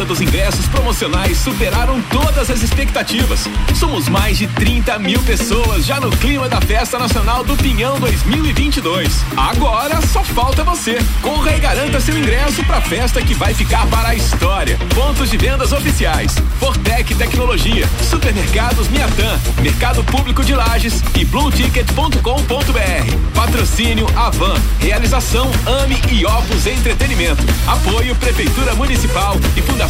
Venda dos ingressos promocionais superaram todas as expectativas. Somos mais de 30 mil pessoas já no clima da Festa Nacional do Pinhão 2022. Agora só falta você. Corra e garanta seu ingresso para a festa que vai ficar para a história. Pontos de vendas oficiais: Fortec Tecnologia, Supermercados Miatã, Mercado Público de Lages e BlueTicket.com.br. Patrocínio Avan. Realização AME e Opus Entretenimento. Apoio Prefeitura Municipal e Fundação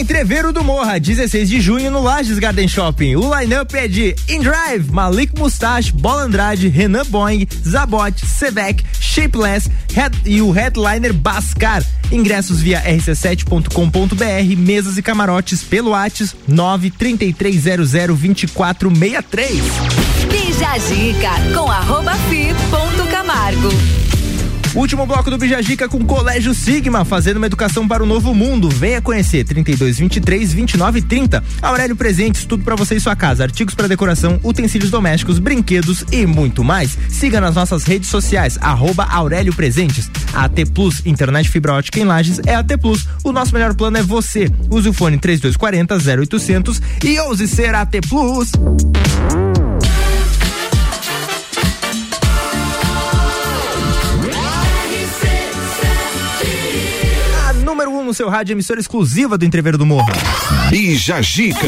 Entreveiro do Morra, 16 de junho no Lages Garden Shopping. O line-up é de InDrive, Malik Mustache, Bola Andrade, Renan Boing, Zabot, Sevec, Shapeless Head, e o headliner Bascar. Ingressos via rc7.com.br, mesas e camarotes pelo Whats 933002463. Bija a Dica com arroba fi ponto Camargo. Último bloco do Bijagica com Colégio Sigma, fazendo uma educação para o novo mundo. Venha conhecer 32 23 29 30. Aurélio Presentes, tudo para você e sua casa, artigos para decoração, utensílios domésticos, brinquedos e muito mais. Siga nas nossas redes sociais arroba Aurélio Presentes. AT Plus, internet fibra ótica em Lages é AT Plus. O nosso melhor plano é você. Use o fone 3240 0800 e ouse ser AT Plus. No seu rádio, emissora exclusiva do Entreveiro do Morro. Bija Gica.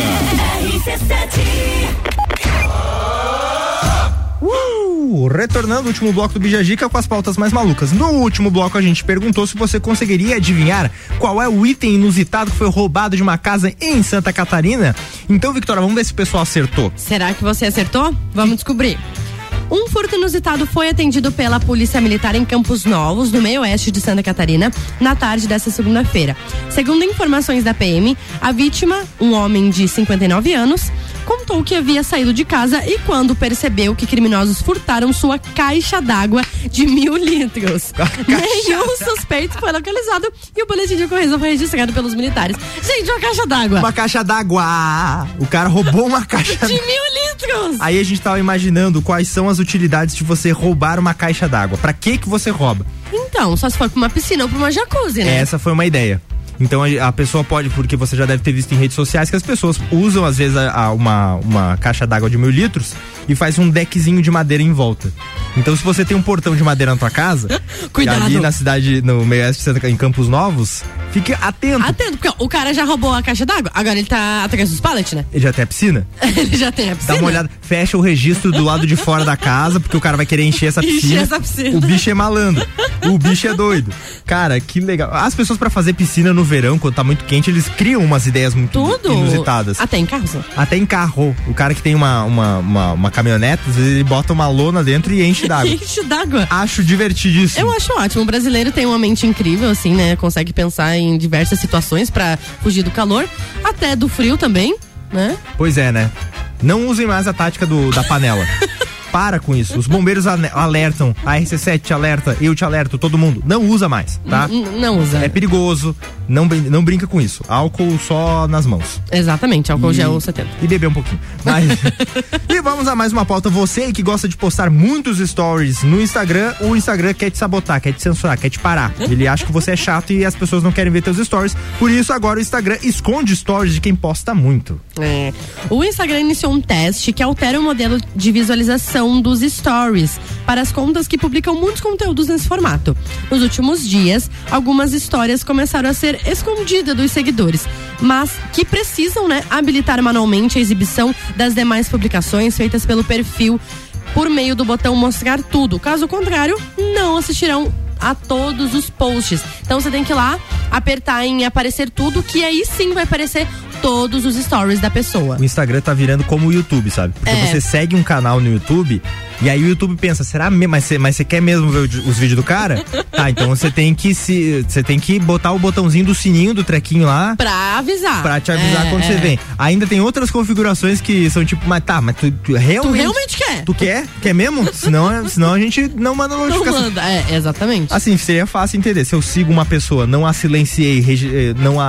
Uh, retornando ao último bloco do Bijagica com as pautas mais malucas. No último bloco a gente perguntou se você conseguiria adivinhar qual é o item inusitado que foi roubado de uma casa em Santa Catarina. Então, Victoria, vamos ver se o pessoal acertou. Será que você acertou? Vamos descobrir. Um furto inusitado foi atendido pela Polícia Militar em Campos Novos, no meio oeste de Santa Catarina, na tarde desta segunda-feira. Segundo informações da PM, a vítima, um homem de 59 anos, contou que havia saído de casa e quando percebeu que criminosos furtaram sua caixa d'água de mil litros. Nenhum suspeito foi localizado e o boletim de ocorrência foi registrado pelos militares. Gente, uma caixa d'água. Uma caixa d'água. O cara roubou uma caixa De mil litros! Aí a gente tava imaginando quais são as utilidades de você roubar uma caixa d'água. Pra que que você rouba? Então, só se for pra uma piscina ou pra uma jacuzzi, né? Essa foi uma ideia. Então a, pessoa pode, porque você já deve ter visto em redes sociais que as pessoas usam às vezes a, a uma, uma caixa d'água de mil litros e faz um deckzinho de madeira em volta. Então se você tem um portão de madeira na tua casa, Cuidado. e ali na cidade, no meio oeste em Campos Novos, fique atento. Atento, porque o cara já roubou a caixa d'água, agora ele tá atrás dos pallets, né? Ele já tem a piscina? ele já tem a Dá piscina. uma olhada, fecha o registro do lado de fora da casa, porque o cara vai querer encher essa Encher piscina. essa piscina. O bicho é malandro. O bicho é doido. Cara, que legal. As pessoas pra fazer piscina no verão, quando tá muito quente, eles criam umas ideias muito Tudo. inusitadas. Até em carros. Até em carro. O cara que tem uma, uma, uma, uma caminhonete, às vezes ele bota uma lona dentro e enche d'água. Enche d'água. Acho divertidíssimo. Eu acho ótimo. O brasileiro tem uma mente incrível, assim, né? Consegue pensar em diversas situações pra fugir do calor, até do frio também, né? Pois é, né? Não usem mais a tática do, da panela. Para com isso. Os bombeiros alertam, a RC7 te alerta, eu te alerto, todo mundo. Não usa mais, tá? N- não usa. É perigoso. Não, não brinca com isso. Álcool só nas mãos. Exatamente, álcool E- gel 70. E beber um pouquinho. Mas... e vamos a mais uma pauta. Você que gosta de postar muitos stories no Instagram, o Instagram quer te sabotar, quer te censurar, quer te parar. Ele acha que você é chato e as pessoas não querem ver teus stories. Por isso, agora o Instagram esconde stories de quem posta muito. É. O Instagram iniciou um teste que altera o modelo de visualização dos stories para as contas que publicam muitos conteúdos nesse formato. Nos últimos dias, algumas histórias começaram a ser escondidas dos seguidores, mas que precisam, né, habilitar manualmente a exibição das demais publicações feitas pelo perfil por meio do botão mostrar tudo. Caso contrário, não assistirão a todos os posts. Então você tem que ir lá, apertar em aparecer tudo, que aí sim vai aparecer todos os stories da pessoa. O Instagram tá virando como o YouTube, sabe? Porque É. você segue um canal no YouTube e aí o YouTube pensa, será mesmo? Mas você, mas você quer mesmo ver os vídeos do cara? tá, então você tem que se. Você tem que botar o botãozinho do sininho do trequinho lá. Pra avisar. Pra te avisar É, quando você é. vem. Ainda tem outras configurações que são tipo, mas tá, mas tu, tu realmente. Tu realmente quer? Tu quer? Quer mesmo? senão, senão a gente não manda Não notificação. manda, é, exatamente. Assim, seria fácil entender. Se eu sigo uma pessoa, não a silenciei, eh, não a,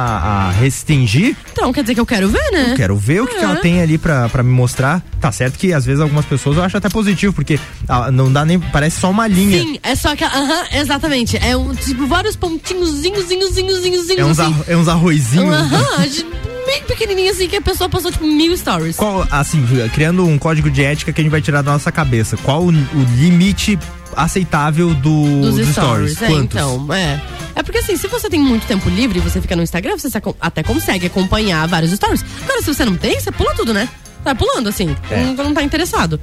a restringi, Então quer dizer que eu quero ver, né? eu quero ver o que, que É. ela tem ali pra, pra me mostrar. Tá certo que às vezes algumas pessoas eu acho até positivo, porque ah, não dá nem. Parece só uma linha. Sim, é só que. Aham, exatamente. É um, tipo, vários pontinhos, zinhos, zinhos, zinhos, zinhos, É uns, arro- é uns arrozinhos. Aham, de- bem pequenininho assim, que a pessoa passou tipo mil stories. Qual, assim, criando um código de ética que a gente vai tirar da nossa cabeça. Qual o, o limite aceitável do, Dos, dos stories, é, Quantos? então, é. É porque assim, se você tem muito tempo livre e você fica no Instagram, você até consegue acompanhar vários stories. Agora, se você não tem, você pula tudo, né? Vai pulando, assim. É. Não, não tá interessado.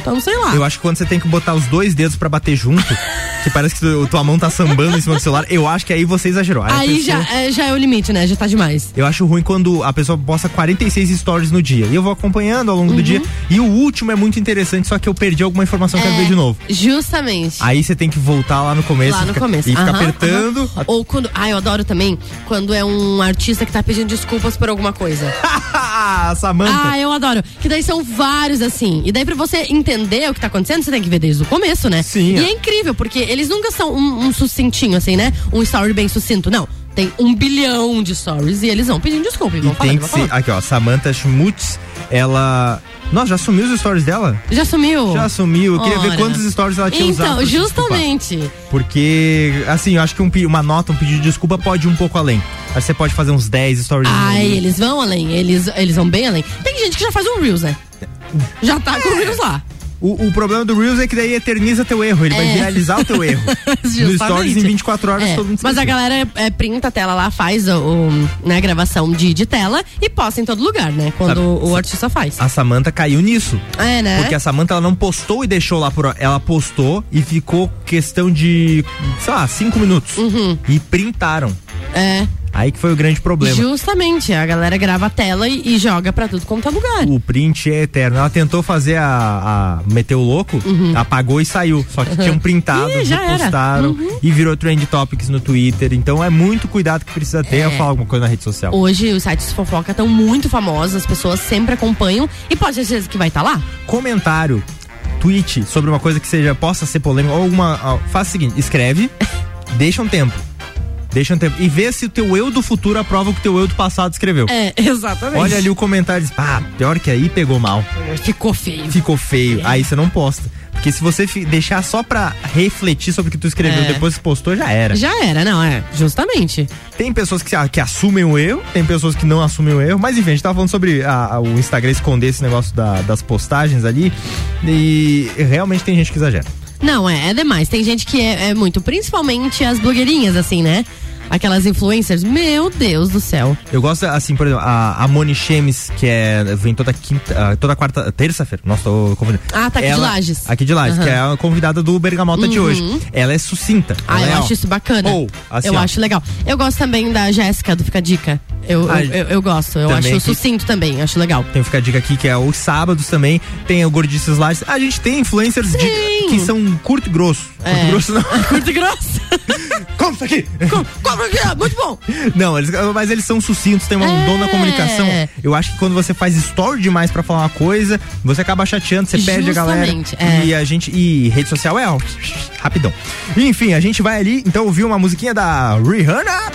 Então, sei lá. Eu acho que quando você tem que botar os dois dedos pra bater junto, que parece que tu- tua mão tá sambando em cima do celular, eu acho que aí você exagerou. a Aí pessoa- já, é, já é o limite, né? Já tá demais. Eu acho ruim quando a pessoa posta 46 stories no dia. E eu vou acompanhando ao longo Uhum. do dia. E o último é muito interessante, só que eu perdi alguma informação que eu quero É, ver de novo. Justamente. Aí você tem que voltar lá no começo. Lá e no fica- começo. E ficar apertando. aham. Ou quando. Ah, eu adoro também quando é um artista que tá pedindo desculpas por alguma coisa. Ah, Samanta. Ah, eu adoro. Que daí são vários assim. E daí pra você entender o que tá acontecendo, você tem que ver desde o começo, né? Sim, E é. é incrível, porque eles nunca são um, um sucintinho, assim, né? Um story bem sucinto. Não. Tem um bilhão de stories e eles vão pedindo desculpa. E vão E falando, tem que ser. Aqui, ó, Samantha Schmutz, ela. Nossa, já sumiu os stories dela? Já sumiu? Já sumiu. Eu queria ver Ora. quantos stories ela tinha usado. Então, se desculpar. justamente. Porque, assim, eu acho que um uma nota, um pedido de desculpa pode ir um pouco além. Acho que você pode fazer uns 10 stories. Ai, eles vão além. Eles, eles vão bem além. Tem gente que já faz um Reels, né? Já tá com o Reels lá. O, o problema do Reels é que daí eterniza teu erro. Ele vai É. viralizar o teu erro. no. Stories em 24 horas É, todo mundo Mas a galera é, printa a tela lá, faz o, o- né, a gravação de, de tela e posta em todo lugar, né? Quando Sabe, o, artista faz. A Samantha caiu nisso. É, né? Porque a Samantha ela não postou e deixou lá por. Ela postou e ficou questão de, sei lá, 5 minutos. Uhum. E printaram. É. Aí que foi o grande problema. Justamente, a galera grava a tela e, e joga pra tudo quanto é lugar. O print é eterno. Ela tentou fazer a. a meter o louco, apagou e saiu. Só que tinham printado, Uhum. Ih, repostaram Uhum. e virou trend topics no Twitter. Então é muito cuidado que precisa ter É. ao falar alguma coisa na rede social. Hoje os sites de fofoca estão muito famosos, as pessoas sempre acompanham e pode certeza que vai estar lá. Comentário, tweet sobre uma coisa que seja, possa ser polêmica ou alguma. Faz o seguinte: escreve, deixa um tempo. Deixa um tempo. E vê se o teu eu do futuro aprova o que o teu eu do passado escreveu. É, exatamente. Olha ali o comentário e diz, ah, pior que aí pegou mal. Ficou feio. Ficou feio. Aí você não posta. Porque se você deixar só pra refletir sobre o que tu escreveu É. depois que postou, já era. Já era, não, é. Justamente. Tem pessoas que, que assumem o erro, tem pessoas que não assumem o erro, mas enfim, a gente tava falando sobre a- a- o Instagram esconder esse negócio da- das postagens ali. E realmente tem gente que exagera. Não, é, é demais. Tem gente que é, é muito, principalmente as blogueirinhas, assim, né? Aquelas influencers, meu Deus do céu. Eu gosto, assim, por exemplo, a, a Moni Chemes, que é, vem toda quinta, ah, toda quarta, terça-feira. Nossa, tô confundindo. Ah, tá aqui de Ela- Lages. Aqui de Lages, Aham. que é a convidada do Bergamota de Uhum. hoje. Ela é sucinta. Ah, eu é, ó, acho isso bacana. Ou, assim, eu ó. acho legal. Eu gosto também da Jéssica, do Fica a Dica. Eu, Ah, eu, eu- eu gosto. Eu acho que- sucinto também, acho legal. Tem o Fica a Dica aqui, que é os sábados também. Tem o Gordices Lages. A gente tem influencers de- que são curto e grosso. Curto É. e grosso não. Curto e grosso. Como isso aqui? Compra aqui, muito bom. Não, eles, mas eles são sucintos, tem um É. dom na comunicação. Eu acho que quando você faz story demais pra falar uma coisa, você acaba chateando, você perde a galera. Justamente, é. E a gente. E rede social é ó, rapidão. Enfim, a gente vai ali, então ouvir uma musiquinha da Rihanna.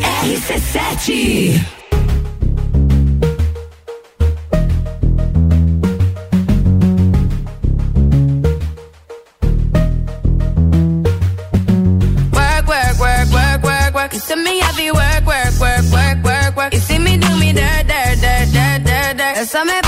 RC7. Eso me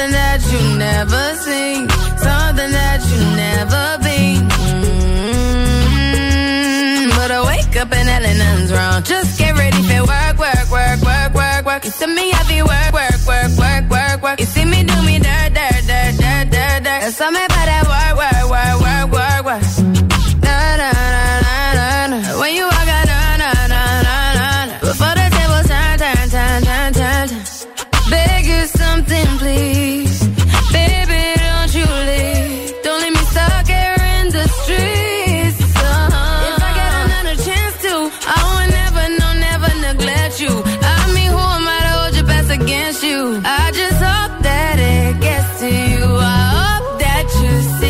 something that you never seen, something that you never been. Mm, But I wake up and hell nothing's wrong. Just get ready for work, work, work, work, work, work. You see me happy work, work, work, work, work, work. You see me do me dirt, dirt, dirt, dirt, dirt, dirt. There's something about just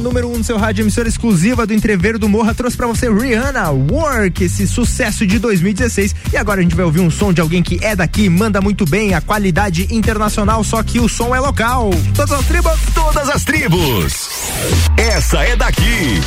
número 1 um no seu rádio, emissora exclusiva do Entreveiro do Morra, trouxe pra você Rihanna Work, esse sucesso de 2016. E agora a gente vai ouvir um som de alguém que é daqui, manda muito bem, a qualidade internacional, só que o som é local. Todas as tribos? Todas as tribos. Essa é daqui.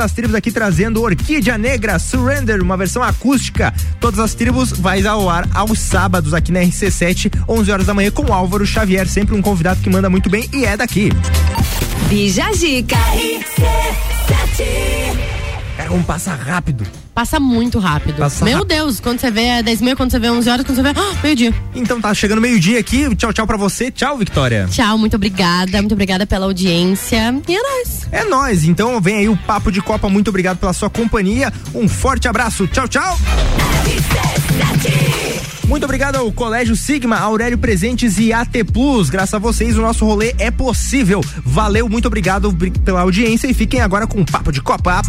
As tribos aqui trazendo Orquídea Negra Surrender, uma versão acústica. Todas as tribos vai ao ar aos sábados aqui na RC7, 11 horas da manhã, com Álvaro Xavier, sempre um convidado que manda muito bem e é daqui. Bija Zica. Cara, como passa rápido. Passa muito rápido. Passa Meu rápido. Deus, quando você vê é 10 mil, quando você vê 11 horas, quando você vê. Ah, meio-dia. Então tá chegando meio-dia aqui. Tchau, tchau pra você. Tchau, Victória. Tchau, muito obrigada. Muito obrigada pela audiência. E é nóis. É nóis. Então vem aí o Papo de Copa. Muito obrigado pela sua companhia. Um forte abraço. Tchau, tchau. Muito obrigado ao Colégio Sigma, Aurélio Presentes e AT Plus. Graças a vocês, o nosso rolê é possível. Valeu, muito obrigado bri- pela audiência e fiquem agora com o Papo de Copa.